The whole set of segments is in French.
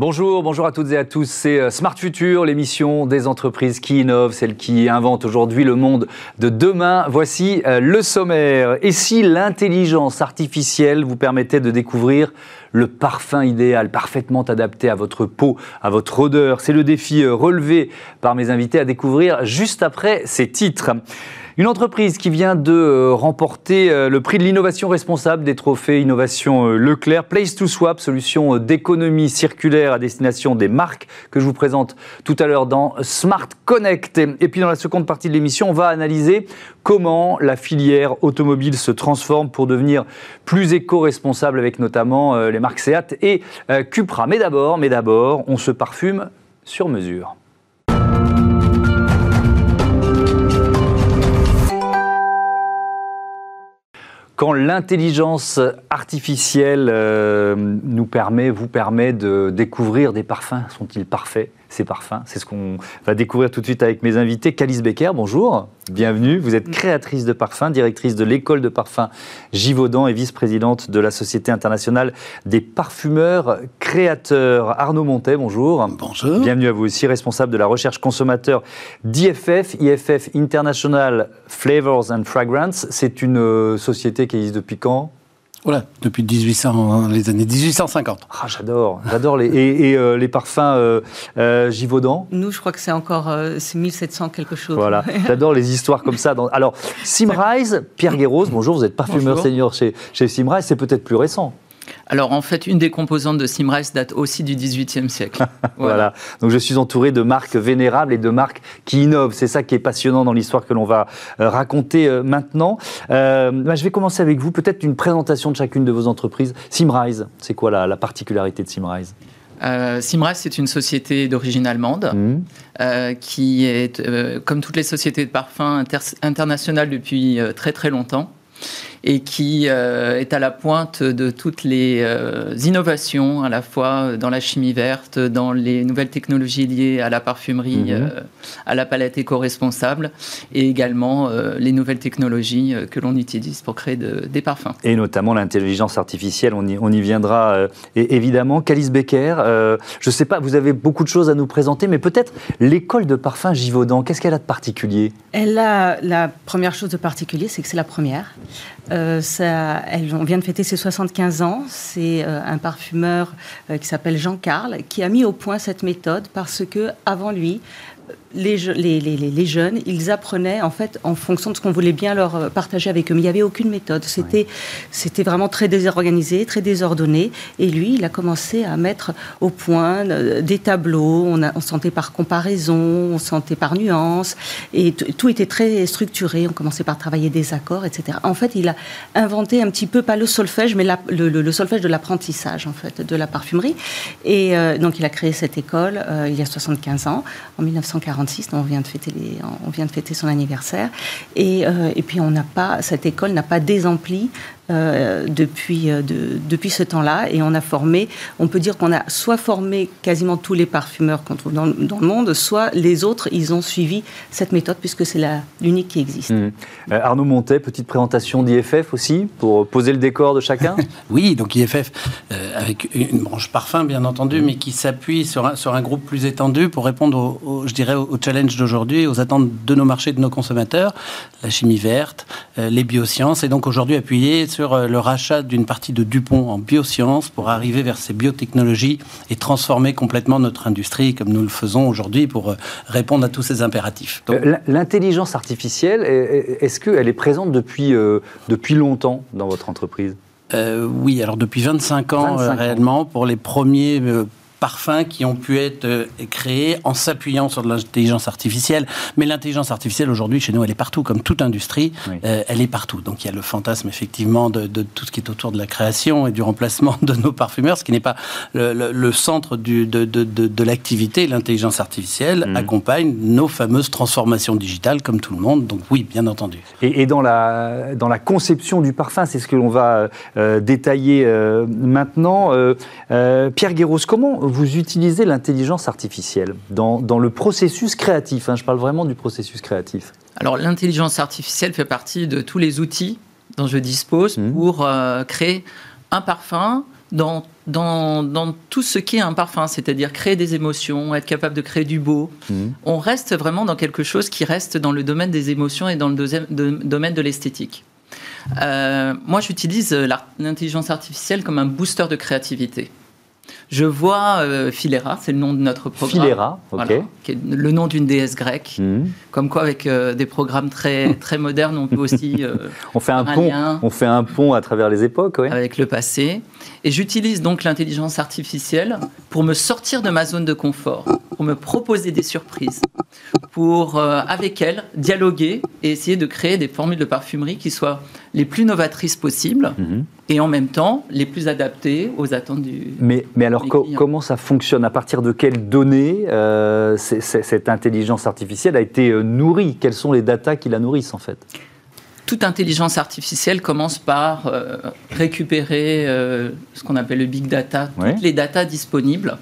Bonjour, bonjour à toutes et à tous. C'est euh, Smart Future, l'émission des entreprises qui innovent, celles qui inventent aujourd'hui le monde de demain. Voici euh, le sommaire. Et si l'intelligence artificielle vous permettait de découvrir le parfum idéal, parfaitement adapté à votre peau, à votre odeur C'est le défi euh, relevé par mes invités à découvrir juste après ces titres. Une entreprise qui vient de euh, remporter euh, le prix de l'innovation responsable des trophées Innovation Leclerc, Place to Swap, solution d'économie circulaire à destination des marques que je vous présente tout à l'heure dans Smart Connect. Et puis dans la seconde partie de l'émission, on va analyser comment la filière automobile se transforme pour devenir plus éco-responsable avec notamment les marques Seat et Cupra. Mais d'abord, mais d'abord, on se parfume sur mesure. quand l'intelligence artificielle euh, nous permet, vous permet de découvrir des parfums, sont-ils parfaits? Ces parfums. C'est ce qu'on va découvrir tout de suite avec mes invités. Calice Becker, bonjour, bienvenue. Vous êtes créatrice de parfums, directrice de l'école de parfums Givaudan et vice-présidente de la Société internationale des parfumeurs créateurs. Arnaud Montet, bonjour. Bonjour. Bienvenue à vous aussi, responsable de la recherche consommateur d'IFF, IFF International Flavors and Fragrance. C'est une euh, société qui existe depuis quand? Voilà, depuis 1800, les années 1850. Ah, j'adore, j'adore les et, euh, les parfums euh, euh, Givaudan. Nous, je crois que c'est encore c'est 1700 quelque chose. Voilà, j'adore les histoires comme ça. Alors, Simrise, Pierre Guéros, bonjour, vous êtes parfumeur senior chez, chez Simrise, c'est peut-être plus récent. Alors en fait, une des composantes de Simrise date aussi du XVIIIe siècle. voilà. Donc je suis entouré de marques vénérables et de marques qui innovent. C'est ça qui est passionnant dans l'histoire que l'on va euh, raconter euh, maintenant. Euh, bah, je vais commencer avec vous. Peut-être une présentation de chacune de vos entreprises. Simrise, c'est quoi la, particularité de Simrise Simrise, c'est une société d'origine allemande mmh. qui est, comme toutes les sociétés de parfums, internationales depuis très très longtemps et qui euh, est à la pointe de toutes les euh, innovations, à la fois dans la chimie verte, dans les nouvelles technologies liées à la parfumerie, mhm. euh, à la palette éco-responsable, et également les nouvelles technologies que l'on utilise pour créer des parfums. Et notamment l'intelligence artificielle, on y, on y viendra et évidemment. Calice Becker, je ne sais pas, vous avez beaucoup de choses à nous présenter, mais peut-être l'école de parfum Givaudan, qu'est-ce qu'elle a de particulier? Elle a la première chose de particulier, c'est que c'est la première. Euh, ça, elle, on vient de fêter ses 75 ans. C'est euh, un parfumeur euh, qui s'appelle Jean Carl qui a mis au point cette méthode parce que avant lui, les, les, les, jeunes, ils apprenaient en fait en fonction de ce qu'on voulait bien leur euh, partager avec eux. Mais il n'y avait aucune méthode. C'était, c'était vraiment très désorganisé, très désordonné. Et lui, il a commencé à mettre au point euh, des tableaux. On, a, on sentait par comparaison, on sentait par nuance. Et tout était très structuré. On commençait par travailler des accords, etc. En fait, il a inventé un petit peu, pas le solfège, mais le, solfège de l'apprentissage, en fait, de la parfumerie. Et euh, donc, il a créé cette école il y a 75 ans, en 1940 on vient de fêter, on vient de fêter son anniversaire. Et, euh, et puis, on pas, cette école n'a pas désempli euh, depuis, euh, depuis ce temps-là. Et on a formé, on peut dire qu'on a soit formé quasiment tous les parfumeurs qu'on trouve dans, dans, le monde, soit les autres, ils ont suivi cette méthode puisque c'est l'unique qui existe. Mmh. Euh, Arnaud Montet, petite présentation d'IFF aussi, pour poser le décor de chacun? Oui, donc IFF, avec une branche parfum bien entendu, mmh. mais qui s'appuie sur un, sur un groupe plus étendu pour répondre, au, je dirais, au challenge d'aujourd'hui, aux attentes de nos marchés, de nos consommateurs, la chimie verte, les biosciences, et donc aujourd'hui appuyé sur euh, le rachat d'une partie de Dupont en biosciences pour arriver vers ces biotechnologies et transformer complètement notre industrie comme nous le faisons aujourd'hui pour euh, répondre à tous ces impératifs. Euh, l'intelligence artificielle, est-ce qu'elle est présente depuis, depuis longtemps dans votre entreprise? Oui, alors depuis 25 ans réellement, pour les premiers parfums qui ont pu être euh, créés en s'appuyant sur de l'intelligence artificielle. Mais l'intelligence artificielle aujourd'hui chez nous, elle est partout, comme toute industrie, euh, elle est partout. Donc il y a le fantasme effectivement de, tout ce qui est autour de la création et du remplacement de nos parfumeurs, ce qui n'est pas le, centre du, de, de, l'activité. L'intelligence artificielle mmh. accompagne nos fameuses transformations digitales, comme tout le monde. Donc oui, bien entendu. Et, dans, la, dans la conception du parfum, c'est ce que l'on va euh, détailler maintenant. Pierre Guéros, comment vous utilisez l'intelligence artificielle dans, le processus créatif. Hein, je parle vraiment du processus créatif. Alors l'intelligence artificielle fait partie de tous les outils dont je dispose mmh. pour euh, créer un parfum dans, dans, dans, tout ce qui est un parfum, c'est-à-dire créer des émotions, être capable de créer du beau. Mhm. On reste vraiment dans quelque chose qui reste dans le domaine des émotions et dans le deuxième, domaine de l'esthétique. Euh, moi, j'utilise l'intelligence artificielle comme un booster de créativité. Je vois euh, Philera, c'est le nom de notre programme. Philera, ok. qui est le nom d'une déesse grecque. Mhm. Comme quoi, avec euh, des programmes très, très modernes, on peut aussi. Euh, on, fait un pont, on fait un pont à travers les époques, oui. Avec le passé. Et j'utilise donc l'intelligence artificielle pour me sortir de ma zone de confort, pour me proposer des surprises, pour, avec elle, dialoguer et essayer de créer des formules de parfumerie qui soient les plus novatrices possibles mhm. et en même temps les plus adaptées aux attentes du. Mais, mais alors, comment ça fonctionne? À partir de quelles données euh, cette intelligence artificielle a été euh, nourrie? Quelles sont les datas qui la nourrissent en fait? Toute intelligence artificielle commence par euh, récupérer ce qu'on appelle le big data, toutes les datas disponibles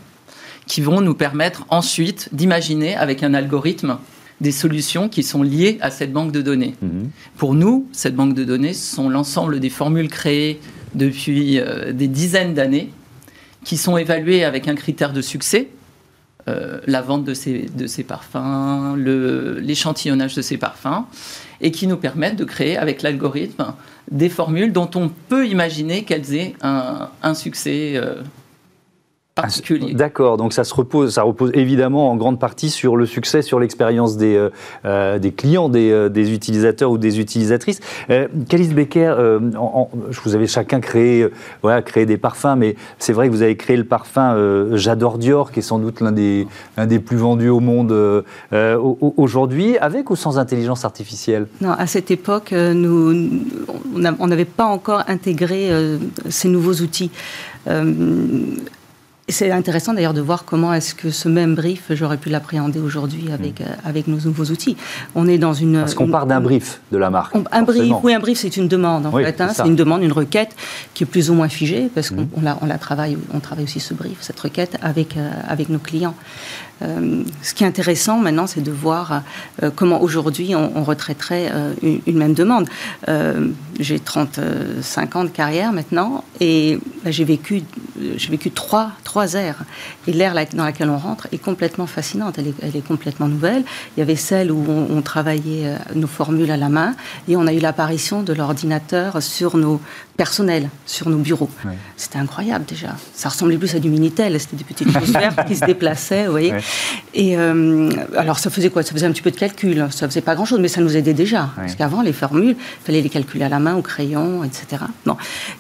qui vont nous permettre ensuite d'imaginer avec un algorithme des solutions qui sont liées à cette banque de données. Mhm. Pour nous, cette banque de données, ce sont l'ensemble des formules créées depuis euh, des dizaines d'années, qui sont évaluées avec un critère de succès, euh, la vente de ces, parfums, l'échantillonnage de ces parfums, et qui nous permettent de créer avec l'algorithme des formules dont on peut imaginer qu'elles aient un, un succès euh, D'accord, donc ça se repose, ça repose évidemment en grande partie sur le succès, sur l'expérience des, euh, euh, des clients, des, euh, des, utilisateurs ou des utilisatrices. Euh, Becker, je vous avez chacun créé, voilà, créé des parfums, mais c'est vrai que vous avez créé le parfum J'adore Dior, qui est sans doute l'un des, l'un des plus vendus au monde aujourd'hui, avec ou sans intelligence artificielle? Non, à cette époque, nous, on n'avait pas encore intégré ces nouveaux outils c'est intéressant d'ailleurs de voir comment est-ce que ce même brief, j'aurais pu l'appréhender aujourd'hui avec, hmm. euh, avec nos nouveaux outils. On est dans une... Parce qu'on part d'un brief de la marque. un brief, oui, un brief, c'est une demande en fait. Hein. c'est une demande, une requête qui est plus ou moins figée, parce qu'on hmm. la, on la travaille, on travaille aussi ce brief, cette requête avec, euh, avec nos clients. Euh, ce qui est intéressant maintenant, c'est de voir euh, comment aujourd'hui on, retraiterait euh, une, même demande. j'ai 35 ans de carrière maintenant et bah, j'ai vécu, j'ai vécu trois, trois ères. Et l'ère dans laquelle on rentre est complètement fascinante, elle est, elle est complètement nouvelle. Il y avait celle où on, travaillait nos formules à la main et on a eu l'apparition de l'ordinateur sur nos personnels, sur nos bureaux. C'était incroyable déjà. Ça ressemblait plus à du Minitel, c'était des petites choses qui se déplaçaient, vous voyez. Et euh, alors, ça faisait quoi? Ça faisait un petit peu de calcul. Ça faisait pas grand-chose, mais ça nous aidait déjà. Parce qu'avant, les formules, il fallait les calculer à la main, au crayon, etc.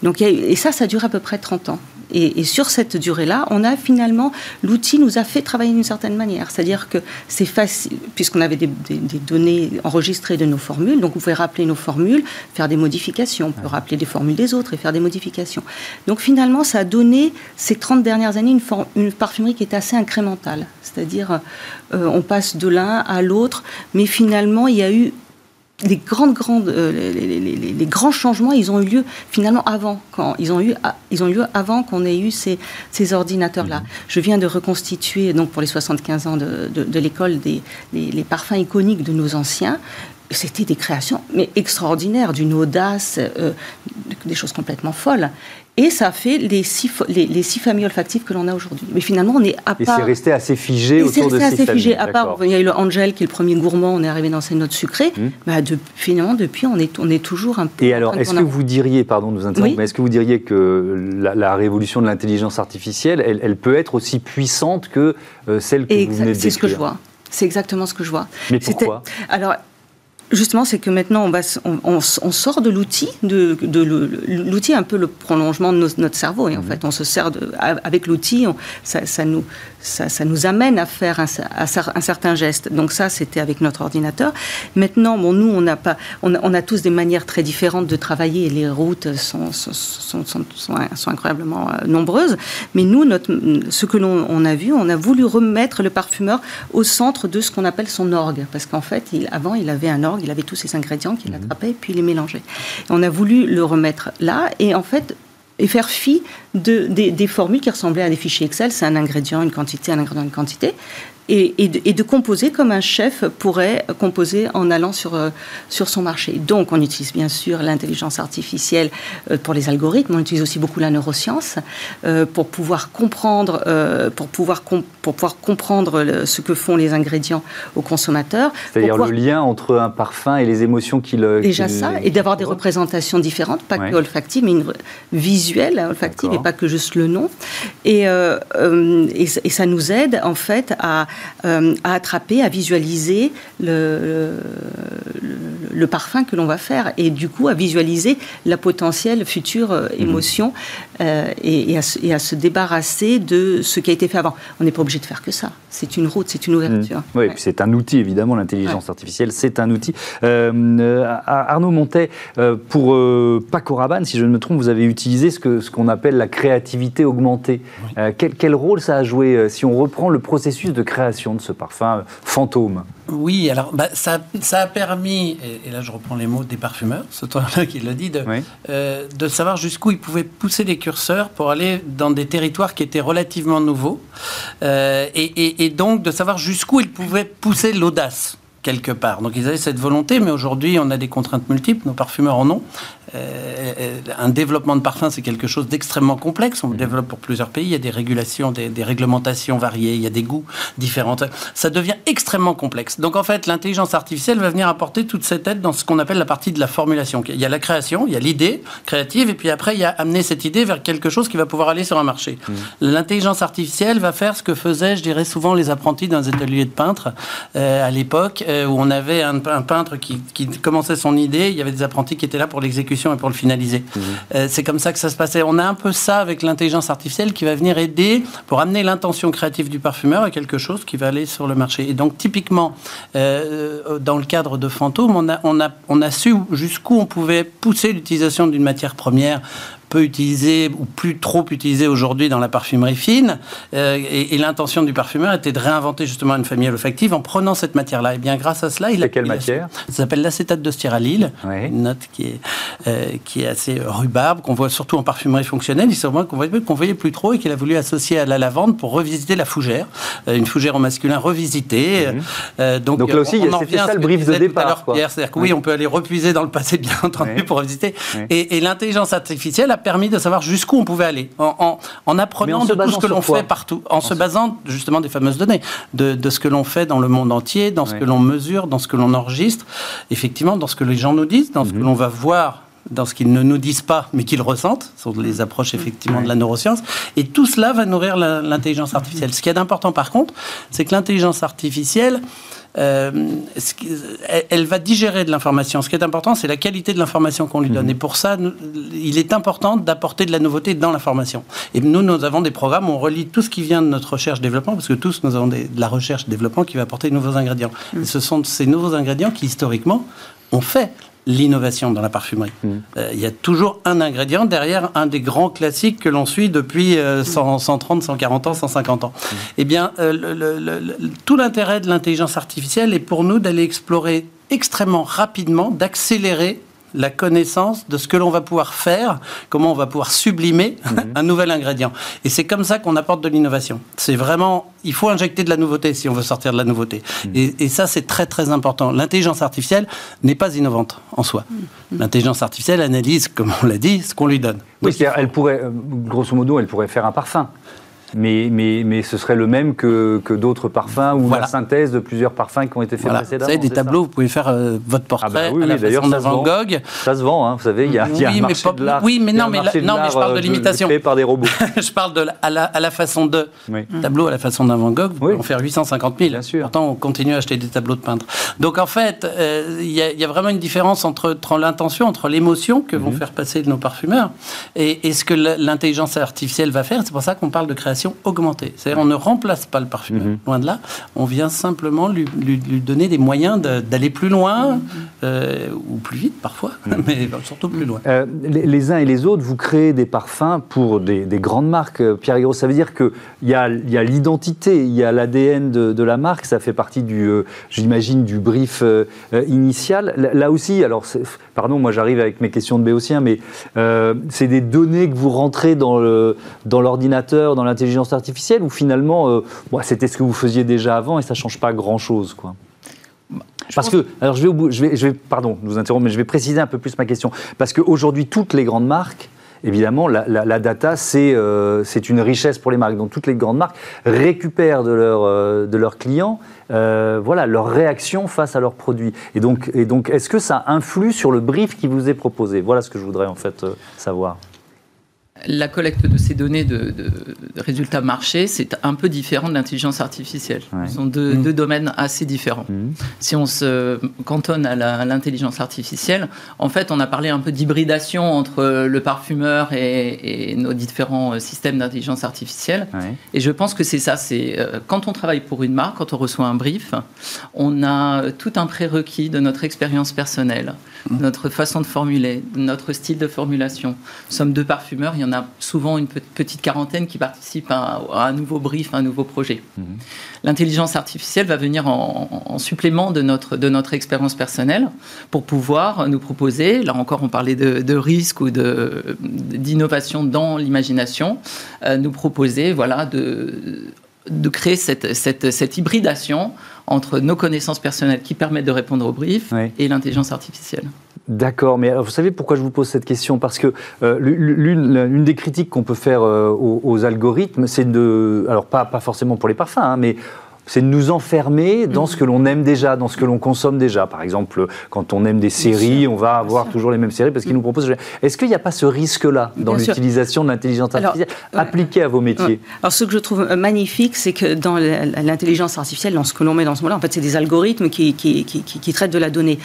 Donc, et ça, ça dure à peu près 30 ans. Et, sur cette durée-là, on a finalement, l'outil nous a fait travailler d'une certaine manière. C'est-à-dire que c'est facile, puisqu'on avait des, données enregistrées de nos formules, donc vous pouvez rappeler nos formules, faire des modifications, on peut rappeler des formules des autres et faire des modifications. Donc finalement, ça a donné ces 30 dernières années une, une parfumerie qui est assez incrémentale. C'est-à-dire, euh, on passe de l'un à l'autre, mais finalement, il y a eu les grandes, grandes, euh, les, grands changements, ils ont eu lieu finalement avant, quand ils ont eu, ils ont eu lieu avant qu'on ait eu ces, ces ordinateurs-là. Mhm. Je viens de reconstituer donc pour les 75 ans de, de, l'école des les, parfums iconiques de nos anciens. C'était des créations mais extraordinaires, d'une audace, euh, des choses complètement folles. Et ça fait les six, les, six familles olfactives que l'on a aujourd'hui. Mais finalement, on est à part. Et c'est resté assez figé autour de ces assez figé. À part, il y a eu le Angel qui est le premier gourmand, on est arrivé dans ces notes sucrées. Mmh. Bah, de, finalement, depuis, on est, on est toujours un peu. Et alors, est-ce que vous diriez, pardon de nous interrompre, mais est-ce que vous diriez que la, révolution de l'intelligence artificielle, elle, peut être aussi puissante que euh, celle que vous venez de C'est ce que je vois. C'est exactement ce que je vois. Mais pourquoi? Alors, Justement, c'est que maintenant, on, va, on, sort de l'outil, de, l'outil un peu le prolongement de notre cerveau. Et en mmh. fait, on se sert de, avec l'outil, ça, ça, nous, ça, ça, nous amène à faire un, un, certain geste. Donc ça, c'était avec notre ordinateur. Maintenant, bon, nous, on, a pas, on, a, on a tous des manières très différentes de travailler et les routes sont, sont, sont, sont incroyablement euh, nombreuses. Mais nous, notre, ce que l'on on a vu, on a voulu remettre le parfumeur au centre de ce qu'on appelle son orgue. Parce qu'en fait, il, avant, il avait un orgue il avait tous ces ingrédients qu'il mhm. attrapait et puis il les mélangeait. on a voulu le remettre là et en fait et faire fi de, des, formules qui ressemblaient à des fichiers Excel. C'est un ingrédient, une quantité, un ingrédient, une quantité. Et, et, de, composer comme un chef pourrait composer en allant sur, sur son marché. Donc, on utilise bien sûr l'intelligence artificielle pour les algorithmes, on utilise aussi beaucoup la neuroscience pour pouvoir comprendre, pour pouvoir, pour pouvoir comprendre ce que font les ingrédients aux consommateurs. C'est-à-dire le lien entre un parfum et les émotions qu'il. Déjà ça, et d'avoir des représentations différentes, pas que olfactives, mais une visuelle olfactive et pas que juste le nom. Et, euh, euh, et, ça nous aide en fait à, euh, à attraper, à visualiser le, le, parfum que l'on va faire et du coup à visualiser la potentielle future mhm. Émotion et, à, et, à, se débarrasser de ce qui a été fait avant. On n'est pas obligé de faire que ça. C'est une route, c'est une ouverture. Oui, c'est un outil évidemment, l'intelligence artificielle, c'est un outil. Arnaud Montet, pour Paco Rabanne, si je ne me trompe, vous avez utilisé ce qu'on ce qu'on appelle la créativité augmentée. Euh, quel, quel, rôle ça a joué euh, si on reprend le processus de création de ce parfum euh, fantôme? Oui, alors bah, ça, ça, a permis, et, là je reprends les mots des parfumeurs, ce temps-là qui le dit, de, de savoir jusqu'où ils pouvaient pousser les curseurs pour aller dans des territoires qui étaient relativement nouveaux, et, et, et donc de savoir jusqu'où ils pouvaient pousser l'audace quelque part. Donc ils avaient cette volonté, mais aujourd'hui on a des contraintes multiples, nos parfumeurs en ont. Euh, euh, un développement de parfum, c'est quelque chose d'extrêmement complexe. On le mhm. développe pour plusieurs pays. Il y a des régulations, des, réglementations variées. Il y a des goûts différents. Ça devient extrêmement complexe. Donc, en fait, l'intelligence artificielle va venir apporter toute cette aide dans ce qu'on appelle la partie de la formulation. Il y a la création, il y a l'idée créative, et puis après, il y a amener cette idée vers quelque chose qui va pouvoir aller sur un marché. Mhm. L'intelligence artificielle va faire ce que faisaient, je dirais, souvent les apprentis dans les ateliers de peintre euh, à l'époque, où on avait un, peintre qui, qui commençait son idée. Il y avait des apprentis qui étaient là pour l'exécution et pour le finaliser. Mhm. Euh, c'est comme ça que ça se passait. On a un peu ça avec l'intelligence artificielle qui va venir aider pour amener l'intention créative du parfumeur à quelque chose qui va aller sur le marché. Et donc, typiquement, euh, dans le cadre de Fantôme, on a, on a, on a su jusqu'où on pouvait pousser l'utilisation d'une matière première peu utilisé ou plus trop utilisé aujourd'hui dans la parfumerie fine. Euh, et, l'intention du parfumeur était de réinventer justement une famille olfactive en prenant cette matière-là. Et bien grâce à cela, il a quelle matière? Ça s'appelle l'acétate de styralyle, une note qui est euh, qui est assez rhubarbe, qu'on voit surtout en parfumerie fonctionnelle. Il s'est qu'on voyait, qu'on voyait plus trop et qu'il a voulu associer à la lavande pour revisiter la fougère, euh, une fougère au masculin revisitée. Mhm. donc, donc, là aussi, c'était ça le brief de départ. C'est-à-dire que oui, on peut aller repuiser dans le passé, bien entendu, pour revisiter. Et, et l'intelligence artificielle a permis de savoir jusqu'où on pouvait aller, en, en, apprenant de tout ce que l'on fait partout, en, se basant justement des fameuses données, de, de ce que l'on fait dans le monde entier, dans ce que l'on mesure, dans ce que l'on enregistre, effectivement, dans ce que les gens nous disent, dans ce que mhm. l'on va voir dans ce qu'ils ne nous disent pas, mais qu'ils ressentent, ce sont les approches effectivement de la neuroscience. Et tout cela va nourrir l'intelligence artificielle. Ce qui est important par contre, c'est que l'intelligence artificielle, euh, elle va digérer de l'information. Ce qui est important, c'est la qualité de l'information qu'on lui donne. Mhm. Et pour ça, il est important d'apporter de la nouveauté dans l'information. Et nous, nous avons des programmes on relie tout ce qui vient de notre recherche-développement, parce que tous, nous avons de la recherche-développement qui va apporter de nouveaux ingrédients. Mhm. Et ce sont ces nouveaux ingrédients qui, historiquement, ont fait l'innovation dans la parfumerie. Mmh. Euh, il y a toujours un ingrédient derrière un des grands classiques que l'on suit depuis 130, 140 ans, 150 ans. Mmh. Eh bien, euh, tout l'intérêt de l'intelligence artificielle est pour nous d'aller explorer extrêmement rapidement, d'accélérer la connaissance de ce que l'on va pouvoir faire, comment on va pouvoir sublimer mhm. un nouvel ingrédient. Et c'est comme ça qu'on apporte de l'innovation. C'est vraiment, il faut injecter de la nouveauté si on veut sortir de la nouveauté. Mhm. Et, ça, c'est très très important. L'intelligence artificielle n'est pas innovante en soi. Mhm. L'intelligence artificielle analyse, comme on l'a dit, ce qu'on lui donne. Oui, elle pourrait, euh, grosso modo, elle pourrait faire un parfum mais, mais, mais ce serait le même que, que d'autres parfums ou la synthèse de plusieurs parfums qui ont été faits précédemment. Vous savez, des tableaux, vous pouvez faire euh, votre portrait ah bah oui, à la façon de Van Gogh. Ça se vend, hein, vous savez, il y a, y a un marché de l'art. Oui, mais non, mais, non, mais je parle de euh, l'imitation. Fait par des robots. je parle de à, la, à la façon de tableau à la façon d'un Van Gogh, on fait 850 000. Bien sûr. Pourtant, on continue à acheter des tableaux de peintre. Donc en fait, euh, il y, y, a vraiment une différence entre, entre l'intention, entre l'émotion que vont mhm. faire passer nos parfumeurs et, et ce que l'intelligence artificielle va faire. C'est pour ça qu'on parle de création augmentée. C'est-à-dire on ne remplace pas le parfumeur, mhm. loin de là. On vient simplement lui, donner des moyens d'aller plus loin, mhm. euh, ou plus vite parfois, mhm. mais surtout plus loin. Euh, les, uns et les autres, vous créez des parfums pour des, grandes marques. Euh, Pierre Guiraud, ça veut dire qu'il y a, y a l'identité, il y a l'ADN de, la marque, ça fait partie du, j'imagine, du brief initial. Là, aussi, alors, pardon, moi j'arrive avec mes questions de béotien, mais c'est des données que vous rentrez dans l'ordinateur, dans l'intelligence l'intelligence artificielle ou finalement, c'était ce que vous faisiez déjà avant et ça ne change pas grand-chose quoi parce que, alors je vais, je vais, je vais, pardon, vous interrompre, mais je vais préciser un peu plus ma question. Parce qu'aujourd'hui, toutes les grandes marques, évidemment, la, data, euh, c'est une richesse pour les marques. Donc toutes les grandes marques récupèrent de, leur, euh, de leurs clients euh, voilà, leur réaction face à leurs produits. Et donc, et donc est-ce que ça influe sur le brief qui vous est proposé? Voilà ce que je voudrais en fait savoir la collecte de ces données de, résultats marché, c'est un peu différent de l'intelligence artificielle. Ce sont deux, mmh. domaines assez différents. Mmh. Si on se cantonne à l'intelligence artificielle, en fait, on a parlé un peu d'hybridation entre le parfumeur et, nos différents euh, systèmes d'intelligence artificielle. Et je pense que c'est ça. C'est euh, quand on travaille pour une marque, quand on reçoit un brief, on a tout un prérequis de notre expérience personnelle, mmh. notre façon de formuler, notre style de formulation. Nous sommes deux parfumeurs. Il y en a souvent une petite quarantaine qui participent à, un nouveau brief, à un nouveau projet. Mhm. L'intelligence artificielle va venir en, supplément de notre, de notre expérience personnelle pour pouvoir nous proposer, là encore on parlait de, de risque ou d'innovation dans l'imagination, euh, nous proposer voilà, de, de créer cette, cette, cette hybridation entre nos connaissances personnelles qui permettent de répondre au brief et l'intelligence artificielle. D'accord, mais vous savez pourquoi je vous pose cette question? Parce que euh, l'une des critiques qu'on peut faire euh, aux, algorithmes, c'est de, alors pas, pas forcément pour les parfums, hein, mais c'est de nous enfermer dans ce que l'on aime déjà, dans ce que l'on consomme déjà. Par exemple, quand on aime des séries, on va avoir toujours les mêmes séries parce qu'ils nous proposent. Est-ce qu'il n'y a pas ce risque-là dans l'utilisation de l'intelligence artificielle appliquée à vos métiers Alors, ce que je trouve magnifique, c'est que dans l'intelligence artificielle, dans ce que l'on met dans ce moment-là, en fait, c'est des algorithmes qui, qui, qui, traitent de la donnée.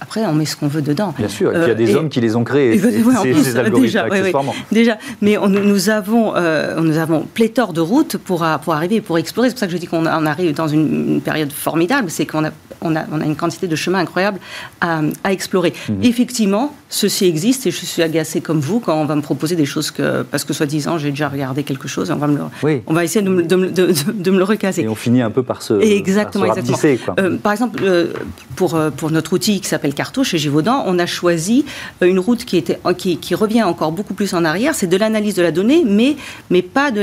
Après, on met ce qu'on veut dedans. Bien sûr, il y a des euh, hommes qui les ont créés, ces, algorithmes, déjà, accessoirement. déjà, mais nous, avons, euh, nous avons pléthore de routes pour, pour arriver, pour explorer. C'est pour ça que je dis qu'on arrive dans une, période formidable, c'est qu'on a, on a, on a, une quantité de chemins incroyables à, explorer. Mhm. Effectivement, ceci existe et je suis agacée comme vous quand on va me proposer des choses que, parce que soi-disant j'ai déjà regardé quelque chose, on va, me le, on va essayer de me, de, de, me, le recaser. Et on finit un peu par se. exactement, par exactement. Euh, par exemple, euh, pour, euh, pour notre outil qui s'appelle Carto chez Givaudan, on a choisi une route qui, était, qui, qui revient encore beaucoup plus en arrière. C'est de l'analyse de la donnée, mais, mais pas de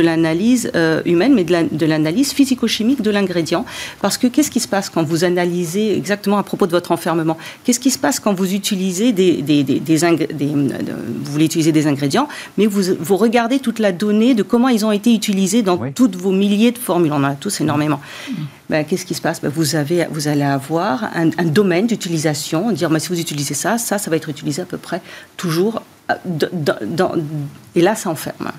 l'analyse la, humaine, mais de l'analyse physico-chimique de l'ingrédient. Parce que qu'est-ce qui se passe quand vous analysez exactement à propos de votre enfermement Qu'est-ce qui se passe quand vous utilisez des, des, des, des vous voulez utiliser des ingrédients, mais vous, vous regardez toute la donnée de comment ils ont été utilisés dans toutes vos milliers de formules. On en a tous énormément. Ben, qu'est-ce qui se passe? Ben, vous, avez, vous allez avoir un, un domaine d'utilisation, dire ben, si vous utilisez ça, ça, ça va être utilisé à peu près toujours. Euh, dans, et là, ça enferme.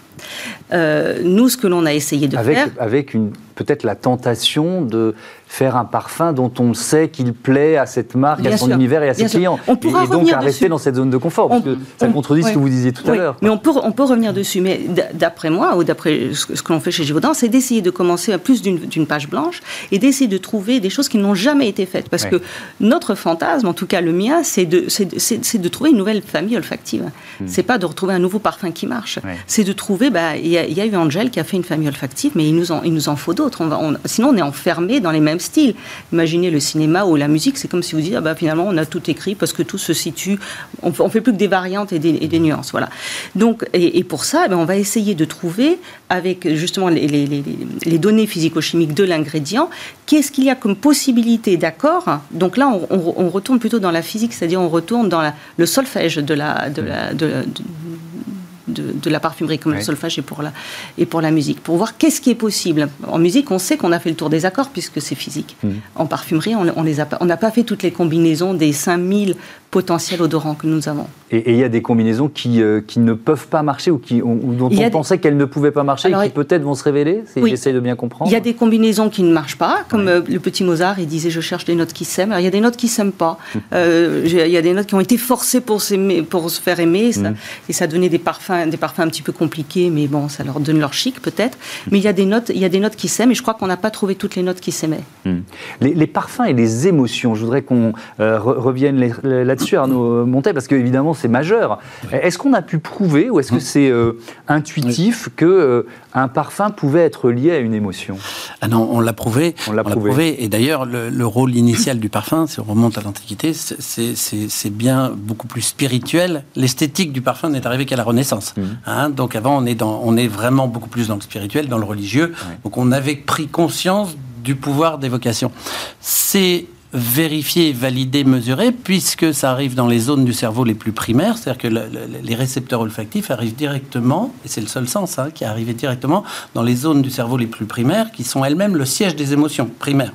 Euh, nous, ce que l'on a essayé de avec, faire. Avec peut-être la tentation de faire un parfum dont on sait qu'il plaît à cette marque, à son univers et à ses clients. On pourra et, donc à rester dans cette zone de confort, parce que ça contredit ce que vous disiez tout à l'heure. Mais on peut, on peut revenir dessus. Mais d'après moi, ou d'après ce que l'on fait chez Givaudan, c'est d'essayer de commencer à plus d'une page blanche et d'essayer de trouver des choses qui n'ont jamais été faites. Parce que notre fantasme, en tout cas le mien, c'est de, de trouver une nouvelle famille olfactive. Hmm. C'est pas de retrouver un nouveau parfum qui marche. C'est de trouver, bah, il y, a eu Angel qui a fait une famille olfactive, mais il nous en, il nous en faut d'autres. sinon, on est enfermé dans les mêmes style. Imaginez le cinéma ou la musique, c'est comme si vous disiez, ah bah, finalement, on a tout écrit parce que tout se situe, on ne fait plus que des variantes et des, nuances. Voilà. Donc, et, pour ça, ben, on va essayer de trouver, avec justement les, les, données physico-chimiques de l'ingrédient, qu'est-ce qu'il y a comme possibilité d'accord. Donc là, on, retourne plutôt dans la physique, c'est-à-dire on retourne dans le solfège de la, de la, de, de, la parfumerie comme le solfège et pour, la, et pour la musique, pour voir qu'est-ce qui est possible. En musique, on sait qu'on a fait le tour des accords puisque c'est physique. Mmh. En parfumerie, on n'a on on pas fait toutes les combinaisons des 5000 potentiel odorant que nous avons. Et il y a des combinaisons qui, euh, qui ne peuvent pas marcher ou, qui, ou dont on pensait qu'elles ne pouvaient pas marcher et qui peut-être vont se révéler si j'essaie de bien comprendre Il y a des combinaisons qui ne marchent pas, comme euh, le petit Mozart, il disait je cherche des notes qui s'aiment. il y a des notes qui ne s'aiment pas. Hum. Euh, il y a des notes qui ont été forcées pour, pour se faire aimer ça, hum. et ça donnait des parfums, des parfums un petit peu compliqués, mais bon, ça leur donne leur chic peut-être. Hum. Mais il y a des notes, il y a des notes qui s'aiment et je crois qu'on n'a pas trouvé toutes les notes qui s'aimaient. Les, les, parfums et les émotions, je voudrais qu'on revienne là-dessus là-dessus, Arnaud Montet, parce qu'évidemment, c'est majeur. Est-ce qu'on a pu prouver, ou est-ce que c'est euh, intuitif, que euh, un parfum pouvait être lié à une émotion? Ah non, on l'a prouvé. On l'a prouvé. Et d'ailleurs, le, rôle initial du parfum, si on remonte à l'Antiquité, c'est bien beaucoup plus spirituel. L'esthétique du parfum n'est arrivée qu'à la Renaissance. Mmh. Hein. donc avant, on est, dans, on est vraiment beaucoup plus dans le spirituel, dans le religieux. Donc on avait pris conscience du pouvoir d'évocation. C'est vérifié, validé, mesuré, puisque ça arrive dans les zones du cerveau les plus primaires, c'est-à-dire que les récepteurs olfactifs arrivent directement, et c'est le seul sens hein, qui est arrivé directement, dans les zones du cerveau les plus primaires, qui sont elles-mêmes le siège des émotions primaires.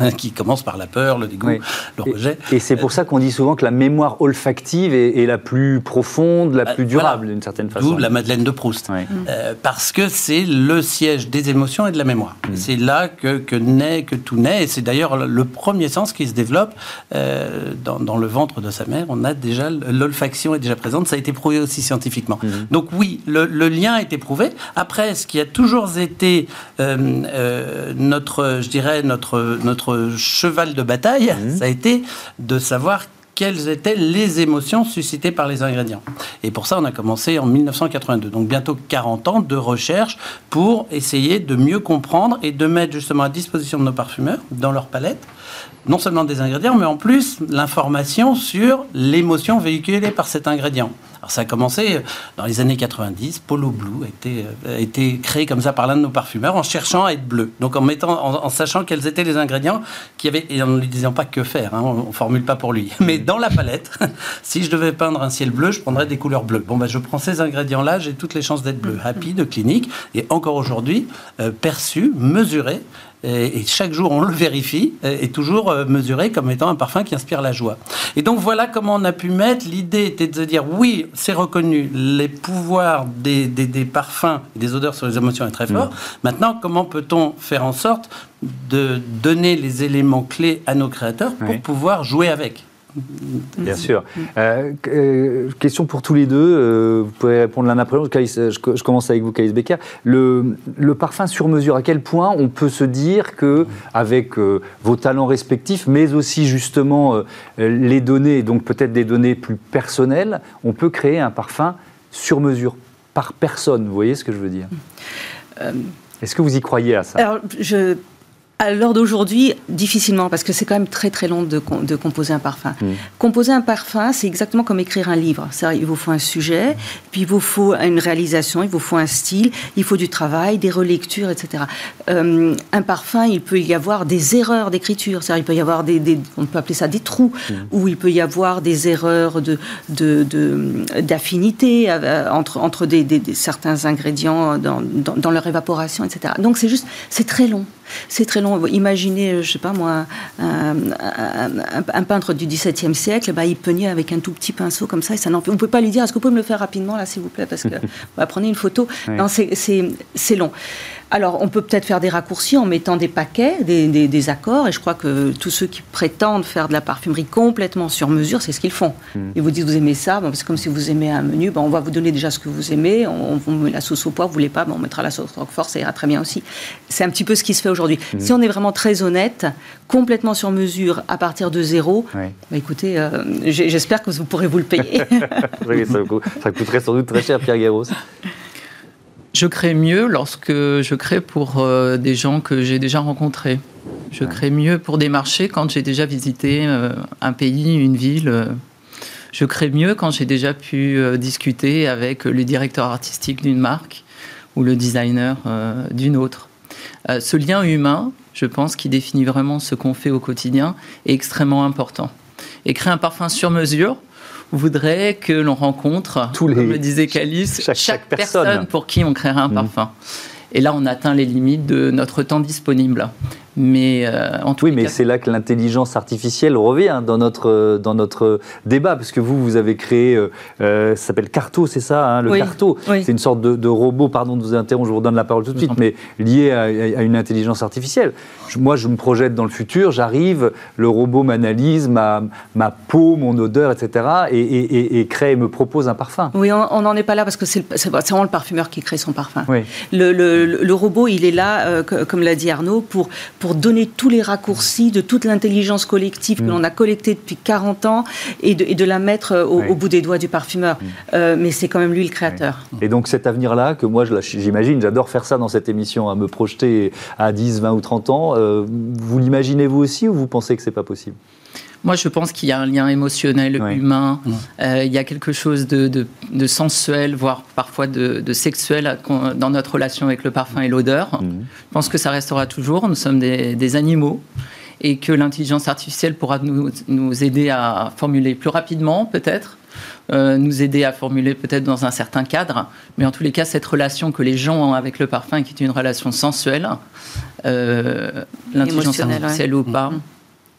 Hein, qui commence par la peur, le dégoût, le rejet. Et, c'est pour ça qu'on dit souvent que la mémoire olfactive est, la plus profonde, la bah, plus durable d'une certaine façon. D'où la Madeleine de Proust. Euh, parce que c'est le siège des émotions et de la mémoire. Mm. C'est là que, que, naît, que tout naît. Et c'est d'ailleurs le premier sens qui se développe euh, dans, le ventre de sa mère. On a déjà l'olfaction est déjà présente. Ça a été prouvé aussi scientifiquement. Mm. Donc oui, le, lien a été prouvé. Après, ce qui a toujours été euh, notre, je dirais, notre notre cheval de bataille, mmh. ça a été de savoir quelles étaient les émotions suscitées par les ingrédients. Et pour ça, on a commencé en 1982, donc bientôt 40 ans de recherche pour essayer de mieux comprendre et de mettre justement à disposition de nos parfumeurs, dans leur palette, non seulement des ingrédients, mais en plus l'information sur l'émotion véhiculée par cet ingrédient. Alors ça a commencé euh, dans les années 90. Polo Blue a été, euh, a été créé comme ça par l'un de nos parfumeurs en cherchant à être bleu. Donc en, mettant, en, sachant quels étaient les ingrédients qui avaient, et en ne lui disant pas que faire, hein, on ne formule pas pour lui. Mais dans la palette, si je devais peindre un ciel bleu, je prendrais des couleurs bleues. Bon, ben, je prends ces ingrédients-là, j'ai toutes les chances d'être bleu. Happy de clinique, et encore aujourd'hui, euh, perçu, mesuré, et, chaque jour on le vérifie, et, toujours euh, mesuré comme étant un parfum qui inspire la joie. Et donc voilà comment on a pu mettre, l'idée était de se dire oui, c'est reconnu, les pouvoirs des, des, parfums, des odeurs sur les émotions est très fort. Mm. Maintenant, comment peut-on faire en sorte de donner les éléments clés à nos créateurs pour pouvoir jouer avec? Bien sûr. Euh, euh, question pour tous les deux. Euh, vous pouvez répondre l'un après l'autre. Je, commence avec vous, Caïs Becker. Le, le, parfum sur mesure, à quel point on peut se dire que, avec vos talents respectifs, mais aussi justement les données, donc peut-être des données plus personnelles, on peut créer un parfum sur mesure par personne. Vous voyez ce que je veux dire? Est-ce que vous y croyez à ça? Alors, je à l'heure d'aujourd'hui, difficilement, parce que c'est quand même très très long de, de composer un parfum. Mm. Composer un parfum, c'est exactement comme écrire un livre. Il vous faut un sujet, puis il vous faut une réalisation, il vous faut un style, il faut du travail, des relectures, etc. Euh, un parfum, il peut y avoir des erreurs d'écriture, il peut y avoir des, on peut appeler ça des trous, mm. ou il peut y avoir des erreurs de, d'affinité de, euh, entre, entre des, certains ingrédients dans, dans, dans leur évaporation, etc. Donc c'est juste, c'est très long. C'est très long. Imaginez, euh, je sais pas moi, un, peintre du XVIIe siècle, bah, il peignait avec un tout petit pinceau comme ça, et ça n'en On ne peut pas lui dire, est-ce que vous pouvez me le faire rapidement là, s'il vous plaît, parce que bah, prenez une photo. Non, c'est long. Alors, on peut peut-être faire des raccourcis en mettant des paquets, des, accords, et je crois que tous ceux qui prétendent faire de la parfumerie complètement sur mesure, c'est ce qu'ils font. Hmm. Ils vous disent, vous aimez ça, c'est comme si vous aimez un menu, on va vous donner déjà ce que vous aimez, on, vous met la sauce au poivre, vous voulez pas, on mettra la sauce roquefort, ça ira très bien aussi. C'est un petit peu ce qui se fait aujourd'hui. Hmm. Si on est vraiment très honnête, complètement sur mesure, à partir de zéro, bah, écoutez, euh, j'espère que vous pourrez vous le payer. ça, coûterait sans doute très cher, Pierre Guéros. Je crée mieux lorsque je crée pour euh, des gens que j'ai déjà rencontrés. Je crée mieux pour des marchés quand j'ai déjà visité euh, un pays, une ville. Je crée mieux quand j'ai déjà pu euh, discuter avec le directeur artistique d'une marque ou le designer d'une autre. ce lien humain, je pense, qui définit vraiment ce qu'on fait au quotidien, est extrêmement important. Et créer un parfum sur mesure, voudrait que l'on rencontre, Tous les... comme le disait Calice, chaque, personne. pour qui on créerait un mmh. parfum. Et là, on atteint les limites de notre temps disponible. Mais euh, en tout oui, mais c'est là que l'intelligence artificielle revient dans notre, dans notre débat, parce que vous, vous avez créé, euh, euh, ça s'appelle Carto, c'est ça, hein, le Carto. C'est une sorte de, robot, pardon de vous interrompre, je vous redonne la parole tout de suite, mais lié à, une intelligence artificielle. moi, je me projette dans le futur, j'arrive, le robot m'analyse ma, ma peau, mon odeur, etc., et, et, crée, me propose un parfum. Oui, on n'en est pas là, parce que c'est vraiment le parfumeur qui crée son parfum. Le, le, le, robot, il est là, comme l'a dit Arnaud, pour pour donner tous les raccourcis de toute l'intelligence collective que mm. l'on a collectée depuis 40 ans et de, et de la mettre euh, au, bout des doigts du parfumeur. Mm. Euh, mais c'est quand même lui le créateur. Et donc cet avenir-là, que moi j'imagine, j'adore faire ça dans cette émission, à me projeter à 10, 20 ou 30 ans, euh, vous l'imaginez vous aussi ou vous pensez que c'est pas possible? Moi, je pense qu'il y a un lien émotionnel, humain. Euh, il y a quelque chose de, sensuel, voire parfois de, sexuel dans notre relation avec le parfum et l'odeur. Mhm. Je pense que ça restera toujours. Nous sommes des, animaux et que l'intelligence artificielle pourra nous, aider à formuler plus rapidement, peut-être. Euh, nous aider à formuler peut-être dans un certain cadre, mais en tous les cas, cette relation que les gens ont avec le parfum, qui est une relation sensuelle, euh, l'intelligence artificielle ou pas, mhm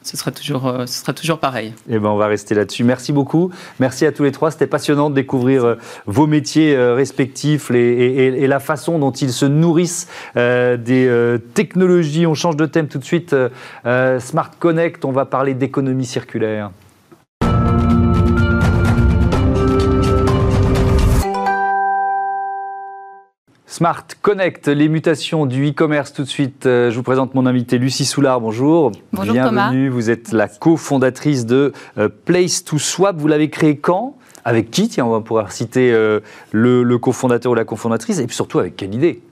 ce sera toujours, euh, ce sera toujours pareil. Eh ben, on va rester là-dessus. Merci beaucoup. Merci à tous les trois. C'était passionnant de découvrir euh, vos métiers euh, respectifs et, la façon dont ils se nourrissent des technologies. On change de thème tout de suite. Smart Connect, on va parler d'économie circulaire. Smart Connect, les mutations du e-commerce tout de suite. Euh, je vous présente mon invité Lucie Soulard, bonjour. Bonjour Bienvenue, vous êtes la cofondatrice de euh, Place to Swap. Vous l'avez créé quand? Avec qui? Tiens, on va pouvoir citer euh, le, le cofondateur ou la cofondatrice et puis surtout avec quelle idée?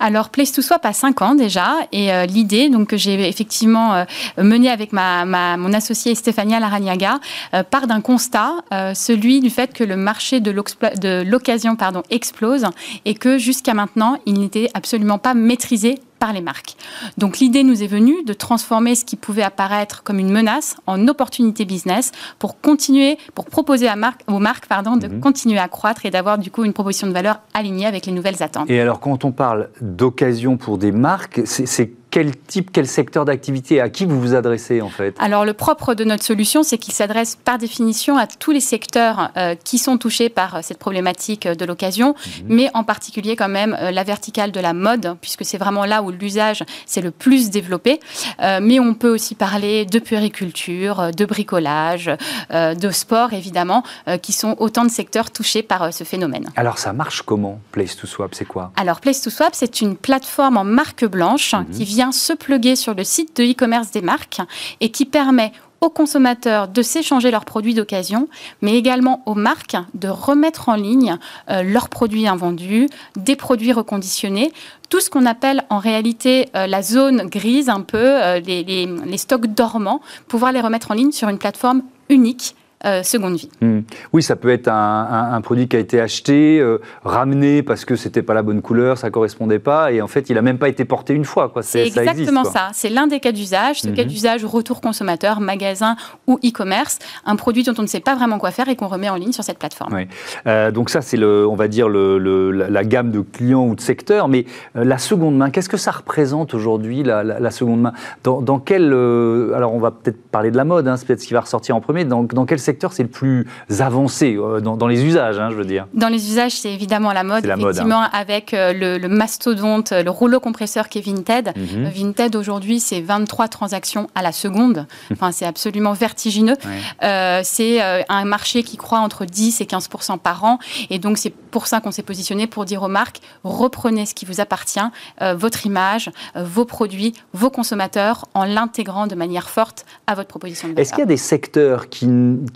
Alors, Place to Swap a 5 ans déjà, et euh, l'idée donc, que j'ai effectivement euh, menée avec ma, mon associée Stéphania Laragnaga euh, part d'un constat, celui du fait que le marché de l'occasion explose et que jusqu'à maintenant, il n'était absolument pas maîtrisé par les marques. Donc l'idée nous est venue de transformer ce qui pouvait apparaître comme une menace en opportunité business pour continuer, pour proposer à marque, aux marques pardon, de mhm. continuer à croître et d'avoir du coup une proposition de valeur alignée avec les nouvelles attentes. Et alors quand on parle d'occasion pour des marques, c'est quel type, quel secteur d'activité À qui vous vous adressez en fait Alors le propre de notre solution, c'est qu'il s'adresse par définition à tous les secteurs euh, qui sont touchés par euh, cette problématique euh, de l'occasion, mhm. mais en particulier quand même la verticale de la mode, puisque c'est vraiment là où l'usage s'est le plus développé. mais on peut aussi parler de puériculture, de bricolage, de sport évidemment, qui sont autant de secteurs touchés par ce phénomène. Alors ça marche comment Place to Swap, c'est quoi? Alors Place to Swap, c'est une plateforme en marque blanche mhm. qui vient se pluguer sur le site de e-commerce des marques et qui permet aux consommateurs de s'échanger leurs produits d'occasion, mais également aux marques de remettre en ligne euh, leurs produits invendus, des produits reconditionnés, tout ce qu'on appelle en réalité euh, la zone grise, un peu euh, les, les stocks dormants, pouvoir les remettre en ligne sur une plateforme unique euh, seconde vie. Hmm. Oui, ça peut être un, produit qui a été acheté, euh, ramené parce que c'était pas la bonne couleur, ça correspondait pas, et en fait, il a même pas été porté une fois. C'est exactement ça. C'est l'un des cas d'usage. Ce cas mhm. d'usage, retour consommateur, magasin ou e-commerce, un produit dont on ne sait pas vraiment quoi faire et qu'on remet en ligne sur cette plateforme. Euh, donc ça, c'est le, on va dire le, la, gamme de clients ou de secteurs. Mais la seconde main, qu'est-ce que ça représente aujourd'hui la, seconde main? Dans, quel, alors on va peut-être parler de la mode, hein, c'est peut-être ce qui va ressortir en premier. Dans, dans quel secteur c'est le plus avancé euh, dans, les usages, hein, je veux dire Dans les usages, c'est évidemment la mode, la effectivement, mode, hein. avec euh, le, mastodonte, le rouleau compresseur qui est Vinted. Euh, Vinted, aujourd'hui, c'est 23 transactions à la seconde. Enfin, c'est absolument vertigineux. c'est un marché qui croît entre 10 et 15 par an. Et donc, c'est pour ça qu'on s'est positionné pour dire aux marques, reprenez ce qui vous appartient, votre image, vos produits, vos consommateurs, en l'intégrant de manière forte à votre proposition de valeur. Est-ce qu'il y a des secteurs qui,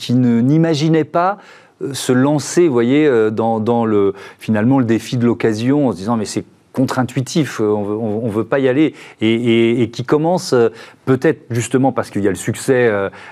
qui n'imaginait pas euh, se lancer, vous voyez, euh, dans, le, finalement le défi de l'occasion en se disant mais c'est contre-intuitif, euh, on ne veut pas y aller, et, qui commence euh, peut-être justement parce qu'il y a le succès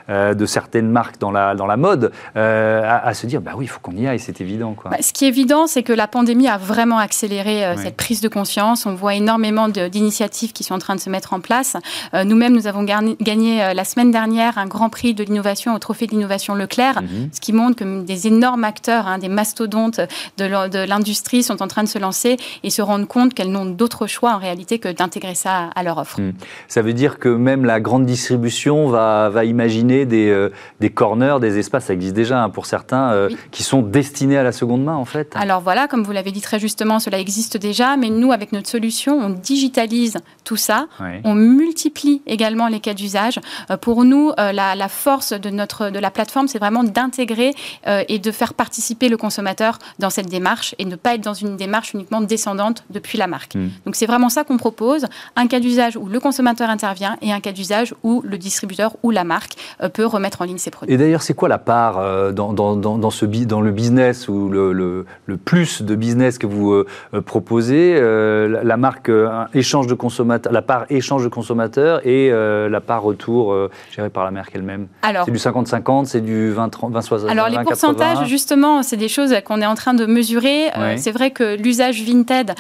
euh, de certaines marques dans la, dans la mode, à, se dire, bah oui, il faut qu'on y aille, c'est évident. Quoi. Bah, ce qui est évident, c'est que la pandémie a vraiment accéléré cette prise de conscience. On voit énormément d'initiatives qui sont en train de se mettre en place. Nous-mêmes, nous avons gagné la semaine dernière un grand prix de l'innovation au Trophée de l'innovation Leclerc, mhm. ce qui montre que des énormes acteurs, hein, des mastodontes de l'industrie sont en train de se lancer et se rendre compte qu'elles n'ont d'autre choix en réalité que d'intégrer ça à leur offre. Hmm. Ça veut dire que même la grande distribution va, va imaginer des, euh, des corners, des espaces, ça existe déjà hein, pour certains, euh, qui sont destinés à la seconde main en fait Alors voilà, comme vous l'avez dit très justement, cela existe déjà, mais nous avec notre solution, on digitalise tout ça, on multiplie également les cas d'usage. Euh, pour nous, la, la, force de, notre, de la plateforme, c'est vraiment d'intégrer et de faire participer le consommateur dans cette démarche et ne pas être dans une démarche uniquement descendante depuis la marque. Hmm. Donc c'est vraiment ça qu'on propose, un cas d'usage où le consommateur intervient et un cas d'usage où le distributeur ou la marque euh, peut remettre en ligne ses produits. Et d'ailleurs, c'est quoi la part euh, dans, dans, dans, ce, dans le business ou le, le, plus de business que vous euh, proposez la, marque échange de consommateurs, la part échange de consommateurs et la part retour gérée par la marque elle-même? C'est du 50-50, c'est du 20-60 Alors les pourcentages, justement, c'est des choses qu'on est en train de mesurer. c'est vrai que l'usage Vinted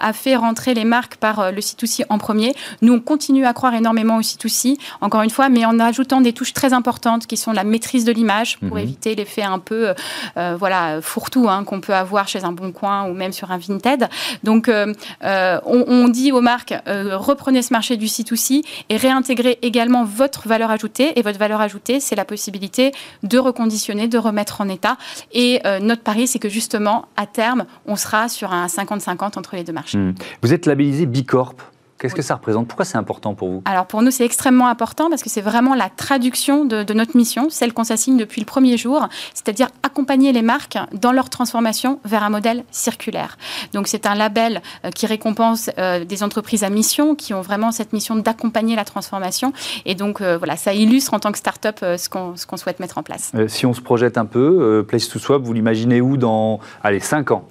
a fait rentrer les marques par le C2C en premier. Nous, on continue à croire énormément au C2C, encore une fois, mais en ajoutant des touches très importantes qui sont la maîtrise de l'image pour mhm. éviter l'effet un peu euh, voilà, fourre-tout hein, qu'on peut avoir chez un Bon Coin ou même sur un Vinted. Donc, euh, euh, on, dit aux marques, reprenez ce marché du C2C et réintégrez également votre valeur ajoutée. Et votre valeur ajoutée, c'est la possibilité de reconditionner, de remettre en état. Et notre pari, c'est que justement, à terme, on sera sur un 50-50 entre les deux marchés. Hmm. Vous êtes labellisé Bicorp. Qu'est-ce que ça représente? Pourquoi c'est important pour vous? Alors pour nous, c'est extrêmement important parce que c'est vraiment la traduction de, notre mission, celle qu'on s'assigne depuis le premier jour, c'est-à-dire accompagner les marques dans leur transformation vers un modèle circulaire. Donc c'est un label euh, qui récompense euh, des entreprises à mission qui ont vraiment cette mission d'accompagner la transformation. Et donc euh, voilà, ça illustre en tant que start-up ce qu'on souhaite mettre en place. si on se projette un peu, Place to Swap, vous l'imaginez où dans, allez, 5 ans?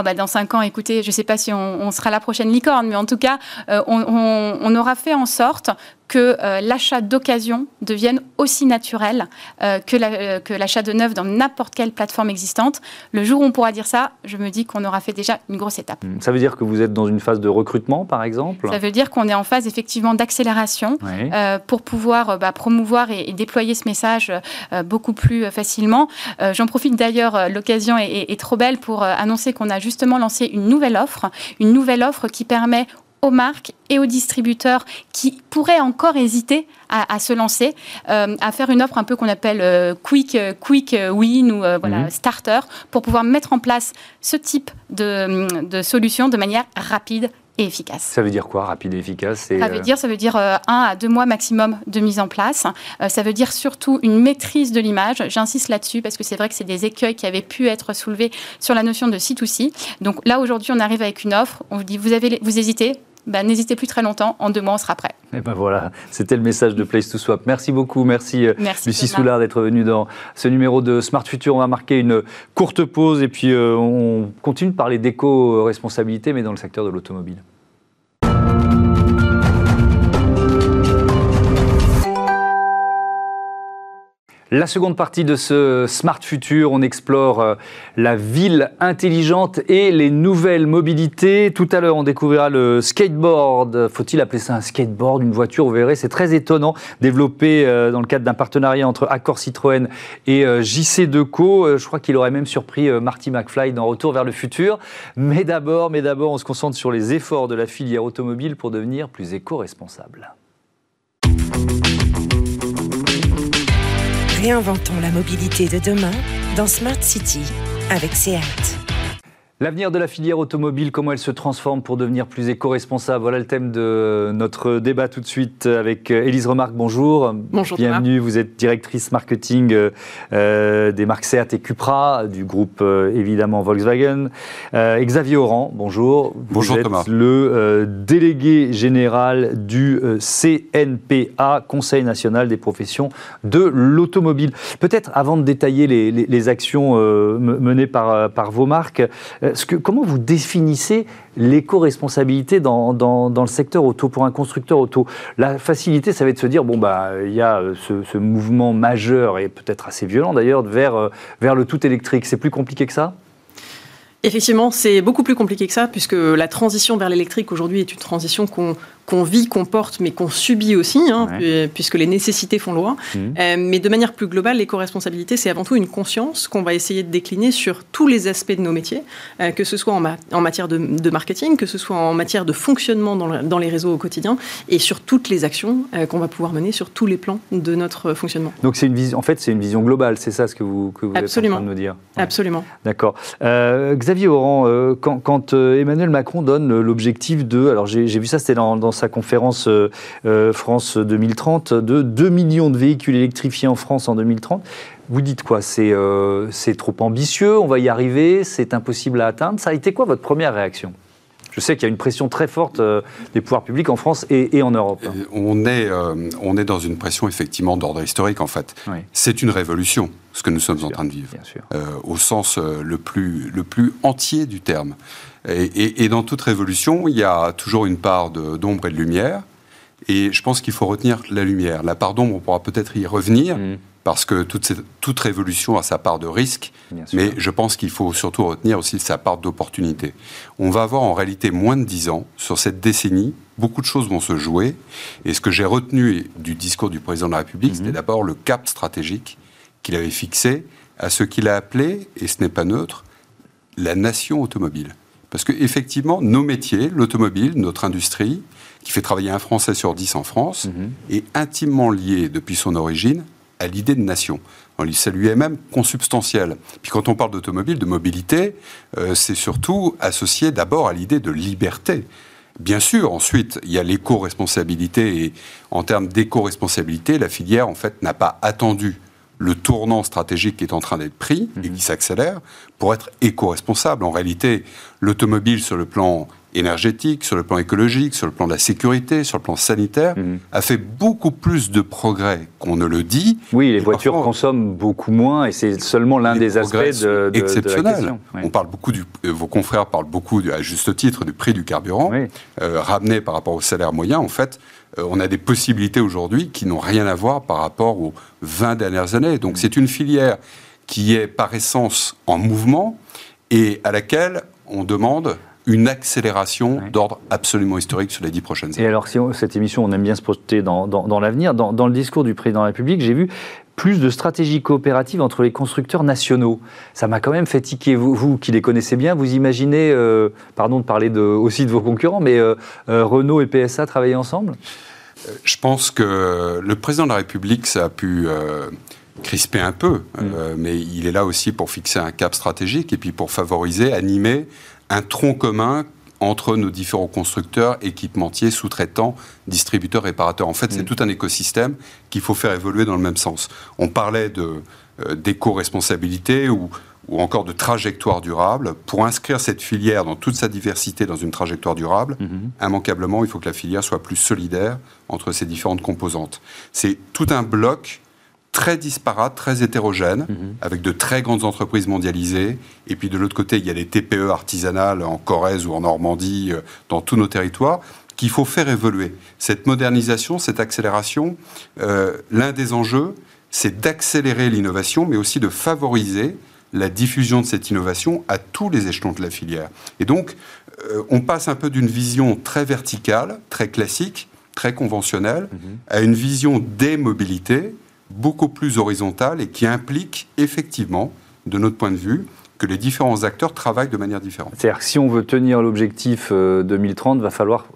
Oh, bah, dans cinq ans, écoutez, je ne sais pas si on, sera la prochaine licorne, mais en tout cas, euh, on, aura fait en sorte que euh, l'achat d'occasion devienne aussi naturel euh, que l'achat de neuf dans n'importe quelle plateforme existante. Le jour où on pourra dire ça, je me dis qu'on aura fait déjà une grosse étape. Hmm. Ça veut dire que vous êtes dans une phase de recrutement, par exemple? Ça veut dire qu'on est en phase effectivement d'accélération pour pouvoir bah, promouvoir et, déployer ce message beaucoup plus facilement. J'en profite d'ailleurs, l'occasion est, est, trop belle pour annoncer qu'on a justement lancé une nouvelle offre, une nouvelle offre qui permet aux marques et aux distributeurs qui pourraient encore hésiter à, se lancer, euh, à faire une offre un peu qu'on appelle euh, quick, euh, quick win ou voilà, mhm. starter pour pouvoir mettre en place ce type de, de solution de manière rapide efficace. Ça veut dire quoi, rapide et efficace Ça veut dire, ça veut dire un à deux mois maximum de mise en place. ça veut dire surtout une maîtrise de l'image. J'insiste là-dessus parce que c'est vrai que c'est des écueils qui avaient pu être soulevés sur la notion de C2C. Donc là, aujourd'hui, on arrive avec une offre. On vous dit, vous, avez, vous hésitez bah, n'hésitez plus très longtemps, en deux mois on sera prêt. Et ben voilà, c'était le message de Place to Swap. Merci beaucoup, merci, euh, Lucie Soulard d'être venue dans ce numéro de Smart Future. On va marquer une courte pause et puis euh, on continue de parler d'éco-responsabilité, mais dans le secteur de l'automobile. La seconde partie de ce Smart Future, on explore euh, la ville intelligente et les nouvelles mobilités. Tout à l'heure, on découvrira le skateboard. Faut-il appeler ça un skateboard, une voiture? Vous verrez, c'est très étonnant, développé euh, dans le cadre d'un partenariat entre Accor Citroën et euh, JC Deco. Je crois qu'il aurait même surpris Marty McFly dans Retour vers le futur. Mais d'abord, mais d'abord, on se concentre sur les efforts de la filière automobile pour devenir plus éco-responsable. Réinventons la mobilité de demain dans Smart City avec SEAT. L'avenir de la filière automobile, comment elle se transforme pour devenir plus éco-responsable? Voilà le thème de notre débat tout de suite avec Élise Remarque. Bonjour. Bonjour. Bienvenue. Vous êtes directrice marketing euh, des marques Seat et Cupra, du groupe euh, évidemment Volkswagen. Euh, Xavier Oran, bonjour. Bonjour vous êtes le délégué général du CNPA, Conseil national des professions de l'automobile. Peut-être avant de détailler les, actions menées par, par vos marques, comment vous définissez l'éco-responsabilité dans, le secteur auto pour un constructeur auto? La facilité, ça va être de se dire bon bah il y a euh, ce, mouvement majeur et peut-être assez violent d'ailleurs vers, euh, vers le tout électrique. C'est plus compliqué que ça? Effectivement, c'est beaucoup plus compliqué que ça, puisque la transition vers l'électrique aujourd'hui est une transition qu'on qu'on vit, qu'on porte, mais qu'on subit aussi, hein, puisque les nécessités font loi. Mmh. Euh, mais de manière plus globale, l'éco-responsabilité, c'est avant tout une conscience qu'on va essayer de décliner sur tous les aspects de nos métiers, euh, que ce soit en, en matière de, marketing, que ce soit en matière de fonctionnement dans, dans, les réseaux au quotidien, et sur toutes les actions euh, qu'on va pouvoir mener sur tous les plans de notre fonctionnement. Donc c'est une vision, en fait, c'est une vision globale, c'est ça ce que vous, que vous êtes en train de nous dire Absolument. D'accord. Xavier Oran, quand, quand Emmanuel Macron donne l'objectif de, alors j'ai vu ça, c'était dans, dans sa conférence euh, euh, France 2030 de 2 millions de véhicules électrifiés en France en 2030. Vous dites quoi? Euh, C'est trop ambitieux, on va y arriver, c'est impossible à atteindre. Ça a été quoi votre première réaction? Je sais qu'il y a une pression très forte des pouvoirs publics en France et, en Europe. On est, on est dans une pression effectivement d'ordre historique en fait. C'est une révolution ce que nous sommes en train de vivre, au sens le, plus, le plus entier du terme. Et, et, dans toute révolution, il y a toujours une part d'ombre et de lumière. Et je pense qu'il faut retenir la lumière. La part d'ombre, on pourra peut-être y revenir, mm. parce que toute, toute, révolution a sa part de risque, mais je pense qu'il faut surtout retenir aussi sa part d'opportunité. On va avoir en réalité moins de dix ans sur cette décennie. Beaucoup de choses vont se jouer. Et ce que j'ai retenu du discours du président de la République, c'était mm-hmm. d'abord le cap stratégique qu'il avait fixé à ce qu'il a appelé, et ce n'est pas neutre, la nation automobile. Parce qu'effectivement, nos métiers, l'automobile, notre industrie, qui fait travailler un Français sur dix en France, mhm. est intimement lié depuis son origine à l'idée de nation. Ça lui est même consubstantiel. Puis quand on parle d'automobile, de mobilité, euh, c'est surtout associé d'abord à l'idée de liberté. Bien sûr, ensuite, il y a l'éco-responsabilité, et en termes d'éco-responsabilité, la filière, en fait, n'a pas attendu le tournant stratégique qui est en train d'être pris et mhm. qui s'accélère pour être éco-responsable. En réalité, l'automobile, sur le plan énergétique, sur le plan écologique, sur le plan de la sécurité, sur le plan sanitaire, mhm. a fait beaucoup plus de progrès qu'on ne le dit. Oui, les voitures consomment beaucoup moins et c'est seulement l'un des aspects de, de, On parle beaucoup du, euh, vos confrères parlent beaucoup, à juste titre, du prix du carburant euh, ramené par rapport au salaire moyen. En fait, on a des possibilités aujourd'hui qui n'ont rien à voir par rapport aux 20 dernières années. Donc c'est une filière qui est par essence en mouvement et à laquelle on demande une accélération d'ordre absolument historique sur les dix prochaines années. Et alors, si cette émission, on aime bien se projeter dans, l'avenir, dans, le discours du président de la République, j'ai vu plus de stratégies coopératives entre les constructeurs nationaux. Ça m'a quand même fait tiquer. Vous, vous, qui les connaissez bien, vous imaginez, euh, pardon de parler de, aussi de vos concurrents, mais euh, euh, Renault et PSA travailler ensemble? Je pense que le président de la République, ça a pu crisper un peu, mm. mais il est là aussi pour fixer un cap stratégique et puis pour favoriser, animer un tronc commun entre nos différents constructeurs, équipementiers, sous-traitants, distributeurs, réparateurs. En fait, c'est mm. tout un écosystème qu'il faut faire évoluer dans le même sens. On parlait de, euh, d'éco-responsabilité ou, ou, encore de trajectoire durable. Pour inscrire cette filière dans toute sa diversité dans une trajectoire durable, mm-hmm. immanquablement, il faut que la filière soit plus solidaire entre ses différentes composantes. C'est tout un bloc très disparate, très hétérogène, mhm. avec de très grandes entreprises mondialisées. Et puis de l'autre côté, il y a les TPE artisanales en Corrèze ou en Normandie, euh, dans tous nos territoires, qu'il faut faire évoluer. Cette modernisation, cette accélération, euh, l'un des enjeux, c'est d'accélérer l'innovation, mais aussi de favoriser la diffusion de cette innovation à tous les échelons de la filière. Et donc, euh, on passe un peu d'une vision très verticale, très classique, très conventionnelle, mhm. à une vision des mobilités, beaucoup plus horizontale et qui implique effectivement, de notre point de vue, que les différents acteurs travaillent de manière différente. C'est-à-dire que si on veut tenir l'objectif 2030, il va falloir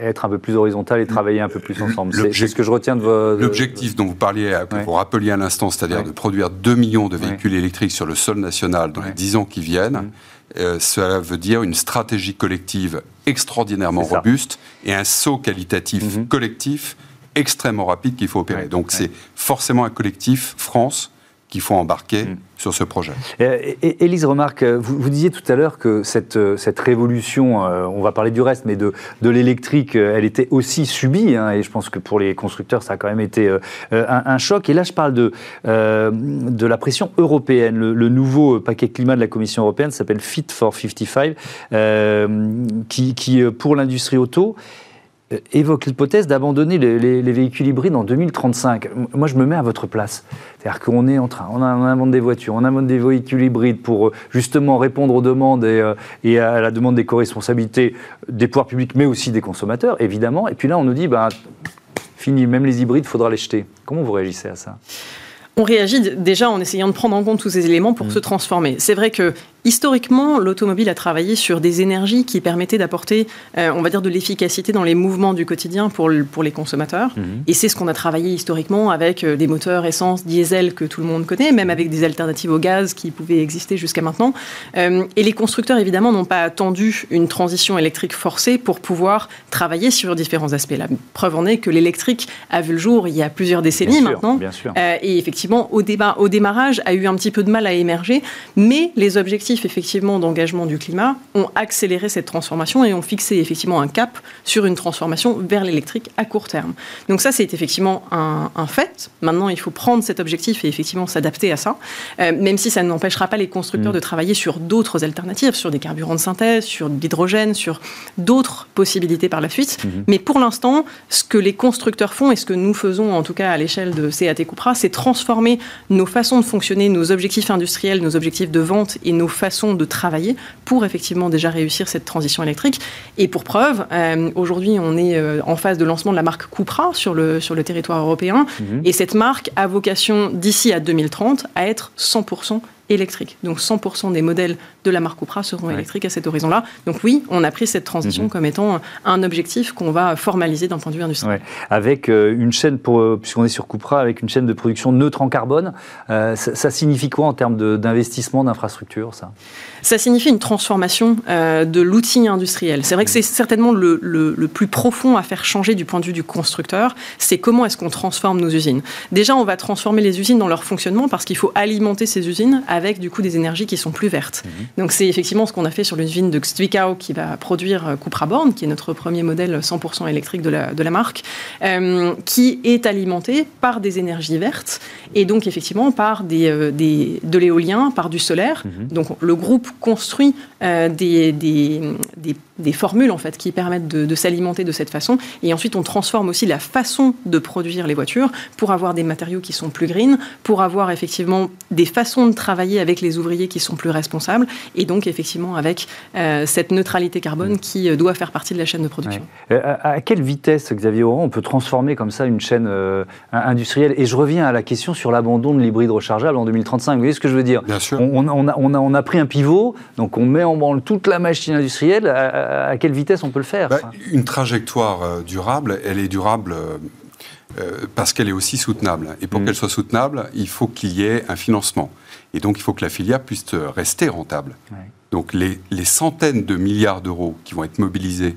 être un peu plus horizontal et travailler un peu plus ensemble. C'est ce que je retiens de votre... L'objectif dont vous parliez, que vous rappeliez à l'instant, c'est-à-dire de produire 2 millions de véhicules électriques sur le sol national dans les 10 ans qui viennent, mmh. euh, cela veut dire une stratégie collective extraordinairement robuste et un saut qualitatif mmh. collectif extrêmement rapide qu'il faut opérer. Donc c'est forcément un collectif France qu'il faut embarquer mm. sur ce projet. Et, Élise remarque, vous, vous, disiez tout à l'heure que cette, cette révolution, euh, on va parler du reste, mais de, de l'électrique, euh, elle était aussi subie, hein, et je pense que pour les constructeurs, ça a quand même été euh, un, choc. Et là, je parle de, de la pression européenne. Le, nouveau paquet climat de la Commission européenne s'appelle Fit for 55, qui, qui, pour l'industrie auto, euh, évoque l'hypothèse d'abandonner les, véhicules hybrides en 2035. Moi, je me mets à votre place. C'est-à-dire qu'on est en train, on, invente des voitures, on invente des véhicules hybrides pour euh, justement répondre aux demandes et, euh, à la demande des co-responsabilités des pouvoirs publics, mais aussi des consommateurs, évidemment. Et puis là, on nous dit, bah, fini, même les hybrides, il faudra les jeter. Comment vous réagissez à ça? On réagit déjà en essayant de prendre en compte tous ces éléments pour mmh. se transformer. C'est vrai que Historiquement, l'automobile a travaillé sur des énergies qui permettaient d'apporter, euh, on va dire, de l'efficacité dans les mouvements du quotidien pour, pour les consommateurs. Mhm. Et c'est ce qu'on a travaillé historiquement avec euh, des moteurs essence, diesel que tout le monde connaît, même avec des alternatives au gaz qui pouvaient exister jusqu'à maintenant. Euh, et les constructeurs, évidemment, n'ont pas attendu une transition électrique forcée pour pouvoir travailler sur différents aspects. La preuve en est que l'électrique a vu le jour il y a plusieurs décennies maintenant. bien sûr. et effectivement, au, débat, au démarrage, a eu un petit peu de mal à émerger, mais les objectifs objectifs effectivement d'engagement du climat ont accéléré cette transformation et ont fixé effectivement un cap sur une transformation vers l'électrique à court terme. Donc ça, c'est effectivement un, fait. Maintenant, il faut prendre cet objectif et effectivement s'adapter à ça, euh, même si ça n'empêchera pas les constructeurs mmh. de travailler sur d'autres alternatives, sur des carburants de synthèse, sur l'hydrogène, sur d'autres possibilités par la suite. Mmh. Mais pour l'instant, ce que les constructeurs font et ce que nous faisons, en tout cas à l'échelle de CAT Cupra, c'est transformer nos façons de fonctionner, nos objectifs industriels, nos objectifs de vente et nos façons de travailler pour effectivement déjà réussir cette transition électrique. Et pour preuve, euh, aujourd'hui, on est euh, en phase de lancement de la marque Cupra sur le, sur le territoire européen. Mhm. Et cette marque a vocation, d'ici à 2030, à être 100% électrique. Donc 100% des modèles de la marque Cupra seront électriques à cet horizon-là. Donc oui, on a pris cette transition mhm. comme étant un objectif qu'on va formaliser d'un point de vue industriel. Avec euh, une chaîne, pour, euh, puisqu'on est sur Cupra, avec une chaîne de production neutre en carbone, euh, ça, signifie quoi en termes d'investissement, d'infrastructure ça? Ça signifie une transformation de l'outil industriel. C'est vrai que c'est certainement le, le, plus profond à faire changer du point de vue du constructeur, c'est comment est-ce qu'on transforme nos usines. Déjà, on va transformer les usines dans leur fonctionnement parce qu'il faut alimenter ces usines avec du coup des énergies qui sont plus vertes. Mhm. Donc c'est effectivement ce qu'on a fait sur l'usine de Zwickau qui va produire euh, Cupra Born, qui est notre premier modèle 100% électrique de la, de la marque, euh, qui est alimenté par des énergies vertes et donc effectivement par des, euh, des de l'éolien, par du solaire. Mhm. Donc le groupe construit des, des, des des formules en fait qui permettent de, s'alimenter de cette façon. Et ensuite, on transforme aussi la façon de produire les voitures pour avoir des matériaux qui sont plus green, pour avoir effectivement des façons de travailler avec les ouvriers qui sont plus responsables, et donc effectivement avec euh, cette neutralité carbone qui euh, doit faire partie de la chaîne de production. Euh, à, quelle vitesse, Xavier Oran, on peut transformer comme ça une chaîne industrielle? Et je reviens à la question sur l'abandon de l'hybride rechargeable en 2035. Vous voyez ce que je veux dire? Bien sûr. On, on, a, on, a, on, a, pris un pivot, donc on met en branle toute la machine industrielle à quelle vitesse on peut le faire bah, Une trajectoire euh, durable, elle est durable euh, euh, parce qu'elle est aussi soutenable. Et pour mm. qu'elle soit soutenable, il faut qu'il y ait un financement. Et donc, il faut que la filière puisse rester rentable. Donc, les, centaines de milliards d'euros qui vont être mobilisés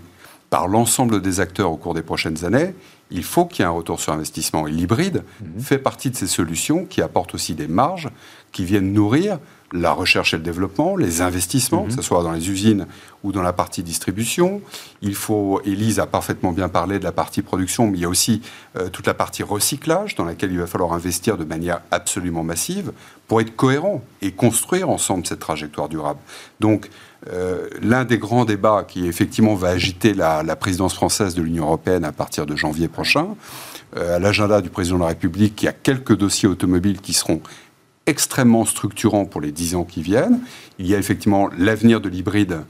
par l'ensemble des acteurs au cours des prochaines années, il faut qu'il y ait un retour sur investissement. Et l'hybride mm. fait partie de ces solutions qui apportent aussi des marges qui viennent nourrir la recherche et le développement, les investissements, mhm. que ce soit dans les usines ou dans la partie distribution. Il faut, Elise a parfaitement bien parlé de la partie production, mais il y a aussi euh, toute la partie recyclage dans laquelle il va falloir investir de manière absolument massive pour être cohérent et construire ensemble cette trajectoire durable. Donc, euh, l'un des grands débats qui effectivement va agiter la, présidence française de l'Union européenne à partir de janvier prochain, euh, à l'agenda du président de la République, il y a quelques dossiers automobiles qui seront extrêmement structurant pour les dix ans qui viennent. Il y a effectivement l'avenir de l'hybride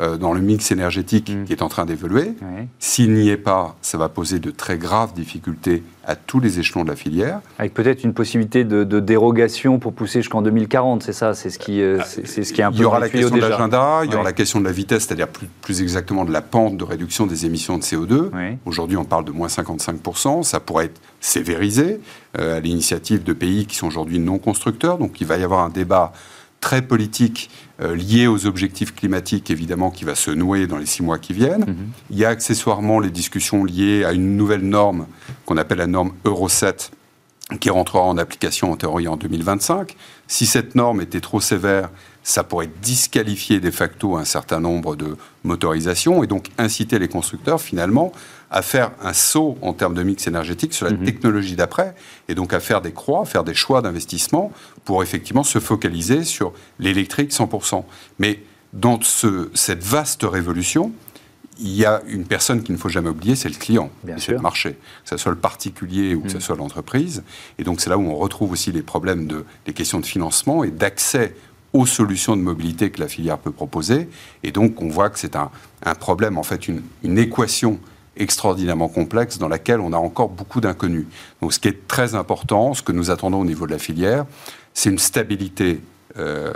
euh, dans le mix énergétique mm. qui est en train d'évoluer. S'il n'y est pas, ça va poser de très graves difficultés à tous les échelons de la filière. Avec peut-être une possibilité de, dérogation pour pousser jusqu'en 2040, c'est ça C'est ce, qui, euh, c'est, ce qui est un peu Il y aura la question de l'agenda, il y aura la question de la vitesse, c'est-à-dire plus, plus, exactement de la pente de réduction des émissions de CO2. Aujourd'hui, on parle de moins 55%, ça pourrait être sévérisé euh, à l'initiative de pays qui sont aujourd'hui non constructeurs, donc il va y avoir un débat très politique euh, lié aux objectifs climatiques, évidemment, qui va se nouer dans les six mois qui viennent. Mhm. Il y a accessoirement les discussions liées à une nouvelle norme qu'on appelle la norme Euro 7, qui rentrera en application en théorie en 2025. Si cette norme était trop sévère, ça pourrait disqualifier de facto un certain nombre de motorisations et donc inciter les constructeurs finalement à faire un saut en termes de mix énergétique sur la mhm. technologie d'après et donc à faire des croix, faire des choix d'investissement pour effectivement se focaliser sur l'électrique 100%. Mais dans ce, cette vaste révolution, il y a une personne qu'il ne faut jamais oublier, c'est le client, c'est le marché, que ce soit le particulier ou que ce mm. soit l'entreprise. Et donc c'est là où on retrouve aussi les problèmes de les questions de financement et d'accès aux solutions de mobilité que la filière peut proposer. Et donc on voit que c'est un, un, problème, en fait, une, une, équation extraordinairement complexe dans laquelle on a encore beaucoup d'inconnus. Donc ce qui est très important, ce que nous attendons au niveau de la filière, c'est une stabilité euh,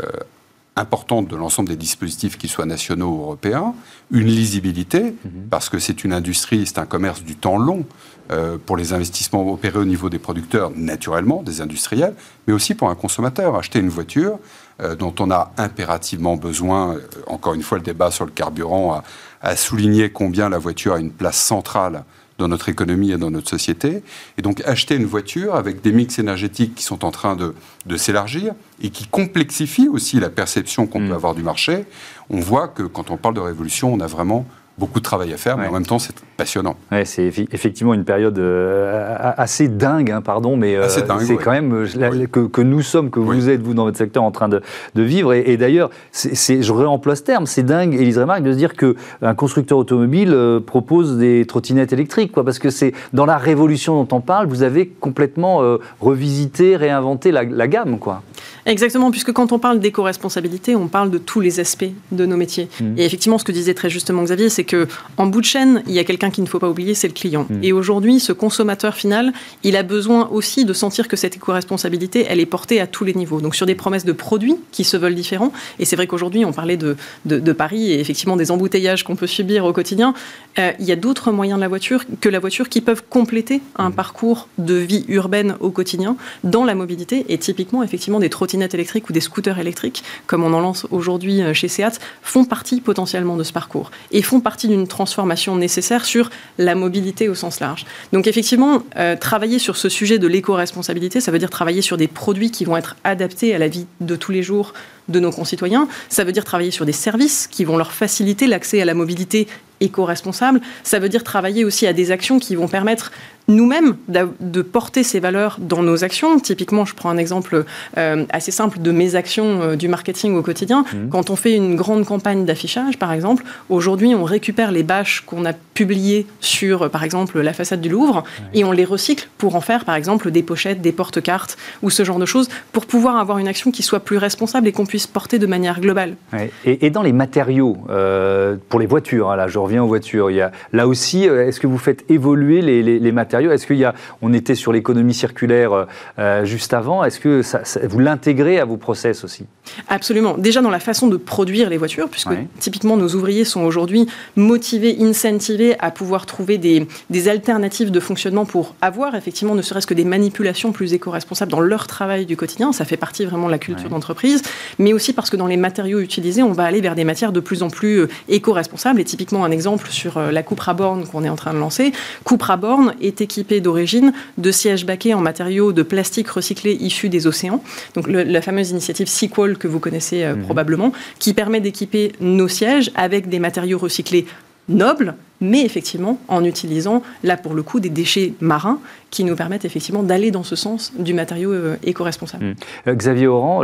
importante de l'ensemble des dispositifs, qu'ils soient nationaux ou européens, une lisibilité, mhm. parce que c'est une industrie, c'est un commerce du temps long euh, pour les investissements opérés au niveau des producteurs, naturellement, des industriels, mais aussi pour un consommateur. Acheter une voiture euh, dont on a impérativement besoin, encore une fois, le débat sur le carburant a, a souligné combien la voiture a une place centrale dans notre économie et dans notre société. Et donc acheter une voiture avec des mix énergétiques qui sont en train de, de s'élargir et qui complexifient aussi la perception qu'on peut mm. avoir du marché, on voit que quand on parle de révolution, on a vraiment beaucoup de travail à faire, mais en même temps, c'est passionnant. Ouais, c'est effectivement une période euh, assez dingue, hein, pardon, mais euh, c'est quand même euh, que, nous sommes, que vous êtes, vous, dans votre secteur, en train de, vivre. Et, d'ailleurs, je réemploie ce terme, c'est dingue, Élise Remarque, de se dire qu'un constructeur automobile propose des trottinettes électriques, quoi, parce que c'est dans la révolution dont on parle, vous avez complètement revisité, réinventé la, la gamme. Quoi. Exactement, puisque quand on parle d'éco-responsabilité, on parle de tous les aspects de nos métiers. Mmh. Et effectivement, ce que disait très justement Xavier, c'est que en bout de chaîne, il y a quelqu'un qu'il ne faut pas oublier, c'est le client. Mmh. Et aujourd'hui, ce consommateur final, il a besoin aussi de sentir que cette éco-responsabilité, elle est portée à tous les niveaux. Donc sur des promesses de produits qui se veulent différents. Et c'est vrai qu'aujourd'hui, on parlait de, de, Paris et effectivement des embouteillages qu'on peut subir au quotidien. Euh, il y a d'autres moyens de la voiture que la voiture qui peuvent compléter un mmh. parcours de vie urbaine au quotidien dans la mobilité. Et typiquement, effectivement, des trottinettes électriques ou des scooters électriques, comme on en lance aujourd'hui euh, chez Seat, font partie potentiellement de ce parcours et font partie d'une transformation nécessaire sur la mobilité au sens large. Donc effectivement, euh, travailler sur ce sujet de l'éco-responsabilité, ça veut dire travailler sur des produits qui vont être adaptés à la vie de tous les jours de nos concitoyens. Ça veut dire travailler sur des services qui vont leur faciliter l'accès à la mobilité éco-responsable. Ça veut dire travailler aussi à des actions qui vont permettre nous-mêmes de porter ces valeurs dans nos actions. Typiquement, je prends un exemple euh, assez simple de mes actions euh, du marketing au quotidien. Mmh. Quand on fait une grande campagne d'affichage, par exemple, aujourd'hui, on récupère les bâches qu'on a publiées sur, par exemple, la façade du Louvre et on les recycle pour en faire, par exemple, des pochettes, des porte-cartes ou ce genre de choses pour pouvoir avoir une action qui soit plus responsable et qu'on puisse porter de manière globale. Et, dans les matériaux, euh, pour les voitures, hein, là, je reviens aux voitures, il y a, là aussi, est-ce que vous faites évoluer les, les matériaux est-ce qu'il y a, on était sur l'économie circulaire euh, euh, juste avant, est-ce que vous l'intégrez à vos process aussi? Absolument. Déjà dans la façon de produire les voitures, puisque typiquement nos ouvriers sont aujourd'hui motivés, incentivés à pouvoir trouver des, alternatives de fonctionnement pour avoir effectivement ne serait-ce que des manipulations plus éco-responsables dans leur travail du quotidien. Ça fait partie vraiment de la culture d'entreprise, mais aussi parce que dans les matériaux utilisés, on va aller vers des matières de plus en plus euh, éco-responsables. Et typiquement un exemple sur la coupe à borne qu'on est en train de lancer. Coupe à borne était d'origine de sièges baquets en matériaux de plastique recyclé issus des océans. Donc la fameuse initiative Sequal que vous connaissez euh, mhm. probablement, qui permet d'équiper nos sièges avec des matériaux recyclés nobles, mais effectivement en utilisant, là pour le coup, des déchets marins qui nous permettent effectivement d'aller dans ce sens du matériau euh, éco-responsable. Mmh. Euh, Xavier Oran,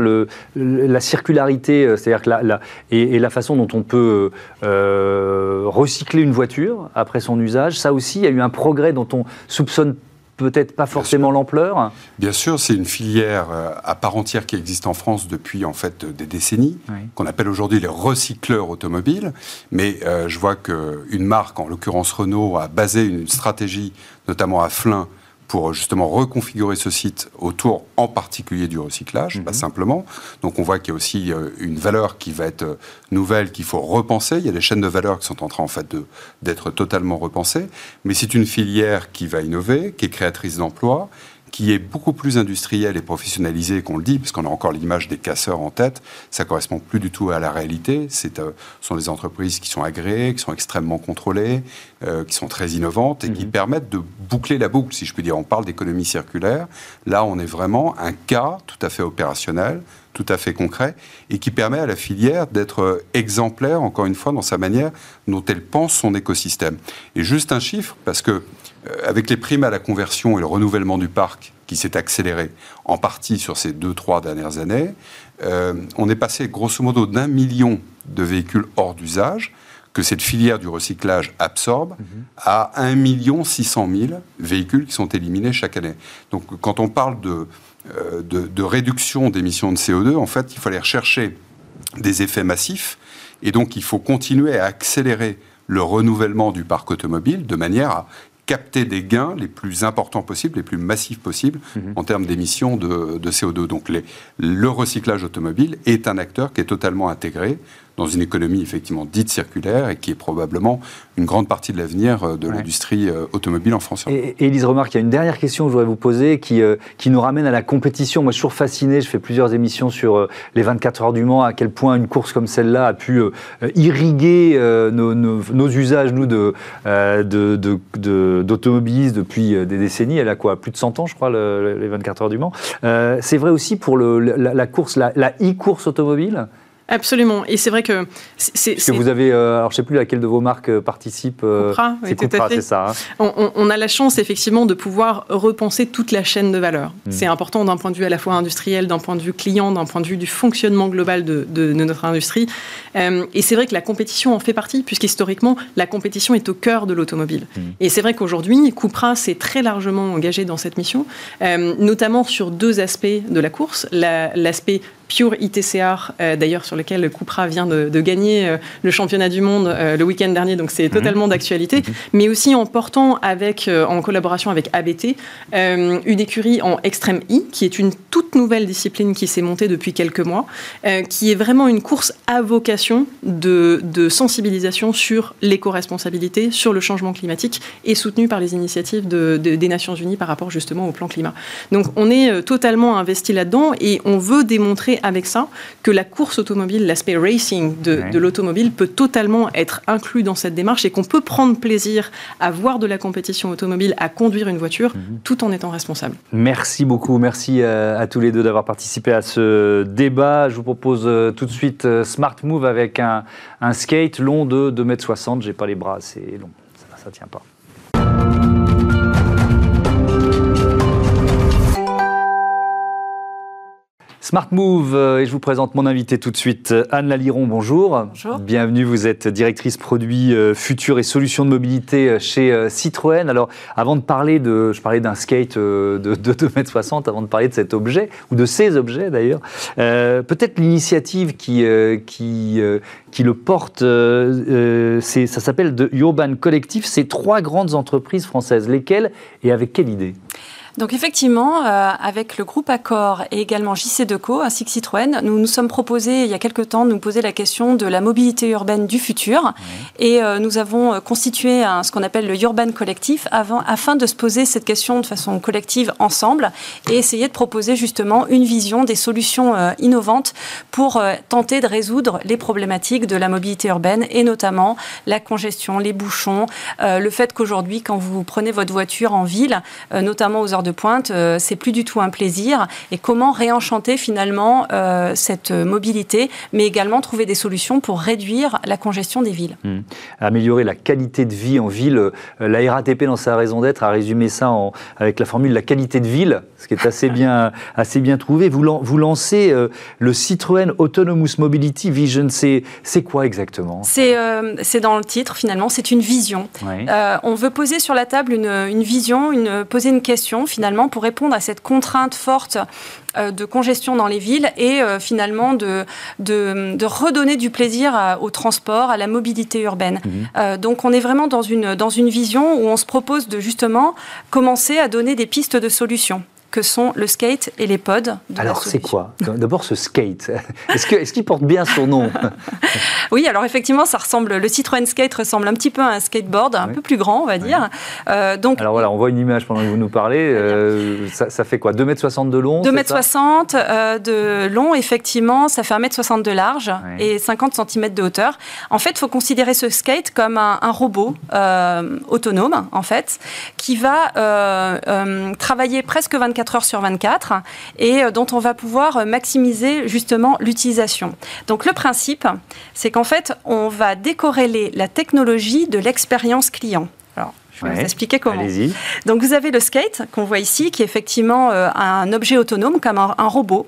la circularité, euh, c'est-à-dire que la, et, la façon dont on peut recycler une voiture après son usage, ça aussi, il y a eu un progrès dont on soupçonne peut-être pas forcément l'ampleur. Bien sûr, c'est une filière euh, à part entière qui existe en France depuis en fait des décennies, qu'on appelle aujourd'hui les recycleurs automobiles. Mais euh, je vois qu'une marque, en l'occurrence Renault, a basé une stratégie, notamment à Flins, pour justement reconfigurer ce site autour en particulier du recyclage, pas mhm. simplement. Donc on voit qu'il y a aussi euh, une valeur qui va être euh, nouvelle, qu'il faut repenser. Il y a des chaînes de valeur qui sont en train en fait d'être totalement repensées. Mais c'est une filière qui va innover, qui est créatrice d'emplois qui est beaucoup plus industriel et professionnalisé qu'on le dit, parce qu'on a encore l'image des casseurs en tête, ça correspond plus du tout à la réalité. Ce euh, sont des entreprises qui sont agréées, qui sont extrêmement contrôlées, euh, qui sont très innovantes et qui mhm. permettent de boucler la boucle, si je puis dire. On parle d'économie circulaire. Là, on est vraiment un cas tout à fait opérationnel tout à fait concret et qui permet à la filière d'être euh, exemplaire, encore une fois, dans sa manière dont elle pense son écosystème. Et juste un chiffre, parce que avec les primes à la conversion et le renouvellement du parc qui s'est accéléré en partie sur ces deux, trois dernières années, euh, on est passé grosso modo d'un million de véhicules hors d'usage que cette filière du recyclage absorbe mhm. à 1 million 600 000 véhicules qui sont éliminés chaque année. Donc quand on parle de, euh, de, de réduction d'émissions de CO2, en fait, il faut aller rechercher des effets massifs et donc il faut continuer à accélérer le renouvellement du parc automobile de manière à capter des gains les plus importants possibles, les plus massifs possibles mhm. en termes d'émissions de, CO2. Donc les, le recyclage automobile est un acteur qui est totalement intégré dans une économie effectivement dite circulaire et qui est probablement une grande partie de l'avenir euh, de l'industrie euh, automobile en France. Et, et Elise Remarque, il y a une dernière question que je voudrais vous poser qui, euh, qui nous ramène à la compétition. Moi, je suis toujours fasciné, je fais plusieurs émissions sur les 24 heures du Mans, à quel point une course comme celle-là a pu irriguer nos, nos, usages, nous, d'automobilistes de, de, depuis des décennies. Elle a quoi Plus de 100 ans, je crois, les 24 heures du Mans. C'est vrai aussi pour le, la, course, la e-course automobile? Absolument. Et c'est vrai que c'est. que vous avez, euh, alors je ne sais plus laquelle de vos marques euh, participe. Euh, c'est ça. Hein. On, a la chance effectivement de pouvoir repenser toute la chaîne de valeur. Hmm. C'est important d'un point de vue à la fois industriel, d'un point de vue client, d'un point de vue du fonctionnement global de, de, notre industrie. et c'est vrai que la compétition en fait partie, puisqu'historiquement, la compétition est au cœur de l'automobile. Hmm. Et c'est vrai qu'aujourd'hui, Cupra s'est très largement engagé dans cette mission, notamment sur deux aspects de la course. L'aspect Pure ITCR, euh, d'ailleurs sur lequel Cupra vient de, gagner euh, le championnat du monde euh, le week-end dernier, donc c'est mhm. totalement d'actualité, mhm. mais aussi en portant avec, en collaboration avec ABT, une écurie en Extreme E, qui est une toute nouvelle discipline qui s'est montée depuis quelques mois, qui est vraiment une course à vocation de, sensibilisation sur l'éco-responsabilité, sur le changement climatique, et soutenue par les initiatives des Nations Unies par rapport justement au plan climat. Donc on est totalement investi là-dedans et on veut démontrer avec ça que la course automobile, l'aspect racing de, l'automobile peut totalement être inclus dans cette démarche et qu'on peut prendre plaisir à voir de la compétition automobile, à conduire une voiture, mhm. tout en étant responsable. Merci beaucoup, merci euh, à, tous les deux d'avoir participé à ce débat. Je vous propose euh, tout de suite euh, Smart Move avec un, skate long de 2m60. J'ai pas les bras assez longs, ça, ne tient pas. Smart Move, euh, et je vous présente mon invité tout de suite, Anne Laliron, bonjour. Bonjour. Bienvenue, vous êtes directrice produits euh, futurs et solutions de mobilité euh, chez Citroën. Alors, avant de parler de, je parlais d'un skate de, 2,60 m, avant de parler de cet objet, ou de ces objets d'ailleurs, peut-être l'initiative qui, qui, qui le porte, ça s'appelle The Urban Collectif, c'est trois grandes entreprises françaises, lesquelles et avec quelle idée? Donc effectivement, euh, avec le groupe Accor et également JC Deco ainsi que Citroën, nous nous sommes proposés il y a quelque temps de nous poser la question de la mobilité urbaine du futur. Et euh, nous avons euh, constitué un, ce qu'on appelle le Urban Collectif avant, afin de se poser cette question de façon collective ensemble et essayer de proposer justement une vision des solutions innovantes pour tenter de résoudre les problématiques de la mobilité urbaine et notamment la congestion, les bouchons, le fait qu'aujourd'hui quand vous prenez votre voiture en ville, notamment aux heures de pointe, euh, c'est plus du tout un plaisir. Et comment réenchanter finalement euh, cette mobilité, mais également trouver des solutions pour réduire la congestion des villes. Mmh. Améliorer la qualité de vie en ville. Euh, la RATP, dans sa raison d'être, a résumé ça en, avec la formule la qualité de ville, ce qui est assez bien, assez bien trouvé. Vous, vous lancez le Citroën Autonomous Mobility Vision. C'est quoi exactement? C'est dans le titre finalement, c'est une vision. on veut poser sur la table une, une vision, une, poser une question finalement pour répondre à cette contrainte forte euh, de congestion dans les villes et euh, finalement de, de, redonner du plaisir au transport, à la mobilité urbaine. Mhm. Euh, donc on est vraiment dans une, dans une vision où on se propose de justement commencer à donner des pistes de solutions que sont le skate et les pods. alors c'est quoi D'abord ce skate. Est-ce qu'il est porte bien son nom Oui, alors effectivement, ça ressemble. Le Citroën Skate ressemble un petit peu à un skateboard, un peu plus grand, on va dire. Euh, donc, alors voilà, on voit une image pendant que vous nous parlez. Euh, ça, fait quoi 2,60 m de long 2,60 m euh, de long, effectivement. Ça fait 1,60 m de large et 50 cm de hauteur. En fait, il faut considérer ce skate comme un, un robot autonome, en fait, qui va travailler presque 24 heures sur 24 et euh, dont on va pouvoir euh, maximiser justement l'utilisation. Donc le principe, c'est qu'en fait, on va décorréler la technologie de l'expérience client. Alors, je vais vous expliquer comment. Donc vous avez le skate qu'on voit ici, qui est effectivement euh, un objet autonome comme un, robot,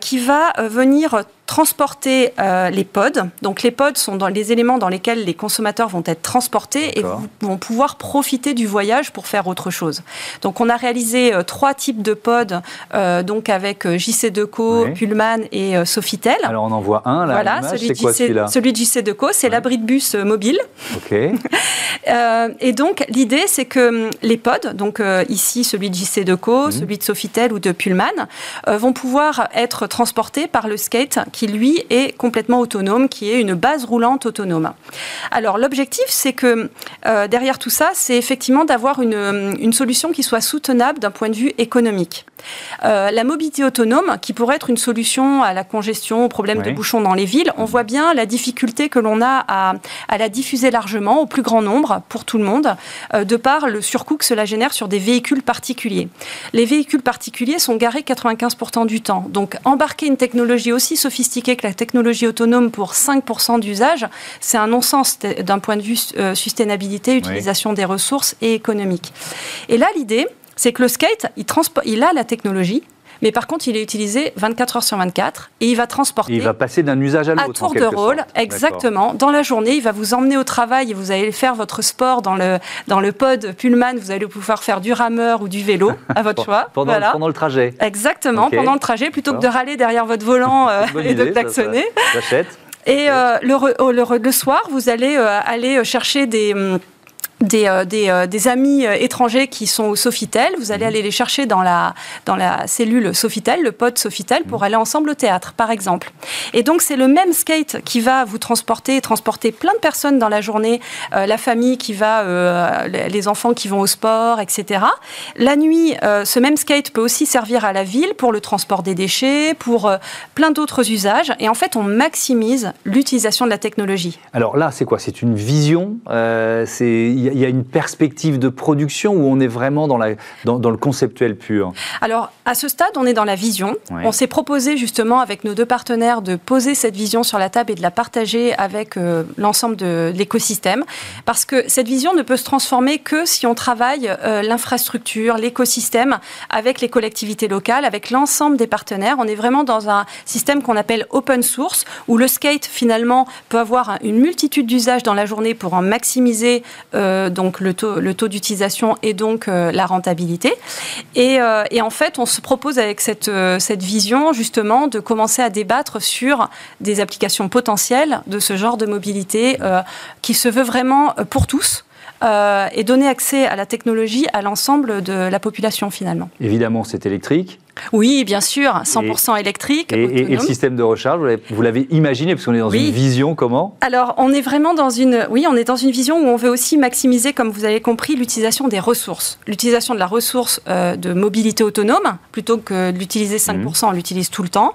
qui va venir transporter euh, les pods. Donc les pods sont dans les éléments dans lesquels les consommateurs vont être transportés et vont pouvoir profiter du voyage pour faire autre chose. Donc on a réalisé euh, trois types de pods, euh, donc avec JC Deco, Pullman et Sofitel. Alors on en voit un là. Voilà, celui, de JC, celui de JC Deco, c'est l'abri de bus mobile. Ok. et donc l'idée c'est que hum, les pods, donc ici celui de JC Deco, mhm. celui de Sofitel ou de Pullman, vont pouvoir être transportés par le skate qui lui est complètement autonome, qui est une base roulante autonome. Alors l'objectif, c'est que euh, derrière tout ça, c'est effectivement d'avoir une, une solution qui soit soutenable d'un point de vue économique. Euh, la mobilité autonome, qui pourrait être une solution à la congestion, au problème de bouchons dans les villes, on voit bien la difficulté que l'on a à, la diffuser largement, au plus grand nombre, pour tout le monde, euh, de par le surcoût que cela génère sur des véhicules particuliers. Les véhicules particuliers sont garés 95% du temps. Donc embarquer une technologie aussi sophistiquée que la technologie autonome pour 5% d'usage, c'est un non-sens d'un point de vue euh, sustainabilité, utilisation des ressources et économique. Et là, l'idée, c'est que le skate, il, il a la technologie, mais par contre, il est utilisé 24 heures sur 24 et il va transporter. il va passer d'un usage à l'autre. À tour de rôle, exactement. Dans la journée, il va vous emmener au travail et vous allez faire votre sport dans le, dans le pod Pullman. Vous allez pouvoir faire du rameur ou du vélo, à votre choix. pendant, pendant, le trajet. Exactement, pendant le trajet, plutôt que de râler derrière votre volant euh, et de klaxonner. J'achète. Et euh, le, le, le, soir, vous allez euh, aller chercher des hum, des, euh, euh, des, amis euh, étrangers qui sont au Sofitel. Vous allez mhm. aller les chercher dans la, dans la cellule Sofitel, le pod Sofitel, pour mhm. aller ensemble au théâtre, par exemple. Et donc, c'est le même skate qui va vous transporter, transporter plein de personnes dans la journée, la famille qui va, les enfants qui vont au sport, etc. La nuit, ce même skate peut aussi servir à la ville pour le transport des déchets, pour plein d'autres usages. Et en fait, on maximise l'utilisation de la technologie. Alors là, c'est quoi? C'est une vision C'est il y a une perspective de production où on est vraiment dans, la, dans, le conceptuel pur Alors, à ce stade, on est dans la vision. On s'est proposé justement avec nos deux partenaires de poser cette vision sur la table et de la partager avec euh, l'ensemble de l'écosystème. Parce que cette vision ne peut se transformer que si on travaille euh, l'infrastructure, l'écosystème avec les collectivités locales, avec l'ensemble des partenaires. On est vraiment dans un système qu'on appelle open source, où le skate finalement peut avoir une multitude d'usages dans la journée pour en maximiser euh, euh, donc le taux, le taux d'utilisation et donc euh, la rentabilité. Euh, et, en fait, on se propose avec cette, cette vision justement de commencer à débattre sur des applications potentielles de ce genre de mobilité qui se veut vraiment pour tous. et donner accès à la technologie à l'ensemble de la population finalement. Évidemment, c'est électrique. Oui, bien sûr, 100% électrique. Et, le système de recharge, vous l'avez imaginé, parce qu'on est dans une vision comment? Alors, on est vraiment dans une, oui, on est dans une vision où on veut aussi maximiser, comme vous avez compris, l'utilisation des ressources. L'utilisation de la ressource euh, de mobilité autonome, plutôt que de l'utiliser 5%, mhm. on l'utilise tout le temps.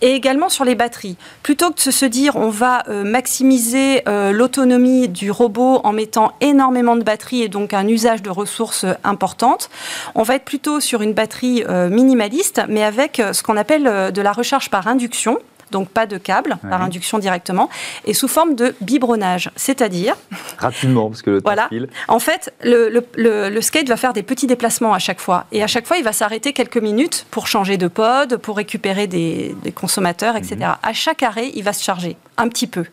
Et également sur les batteries. Plutôt que de se dire, on va euh, maximiser euh, l'autonomie du robot en mettant énormément de batteries et donc un usage de ressources importantes, on va être plutôt sur une batterie minimaliste mais avec euh, ce qu'on appelle euh, de la recharge par induction donc pas de câble, par induction directement, et sous forme de biberonnage, c'est-à-dire... Rapidement, parce que le temps voilà. En fait, le, skate va faire des petits déplacements à chaque fois, et à chaque fois, il va s'arrêter quelques minutes pour changer de pod, pour récupérer des, consommateurs, etc. Mhm. À chaque arrêt, il va se charger un petit peu.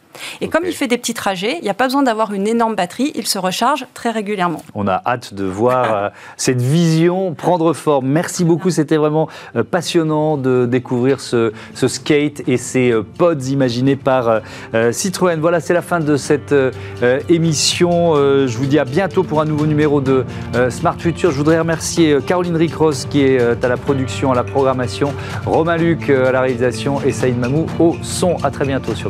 Et comme il fait des petits trajets, il n'y a pas besoin d'avoir une énorme batterie, il se recharge très régulièrement. On a hâte de voir euh, cette vision prendre forme. Merci beaucoup, c'était vraiment euh, passionnant de découvrir ce, skate et ces euh, pods imaginés par Citroën. Voilà, c'est la fin de cette émission. Je vous dis à bientôt pour un nouveau numéro de Smart Future. Je voudrais remercier Caroline Ricross qui est à la production, à la programmation, Romain Luc à la réalisation et Saïd Mamou au son. À très bientôt sur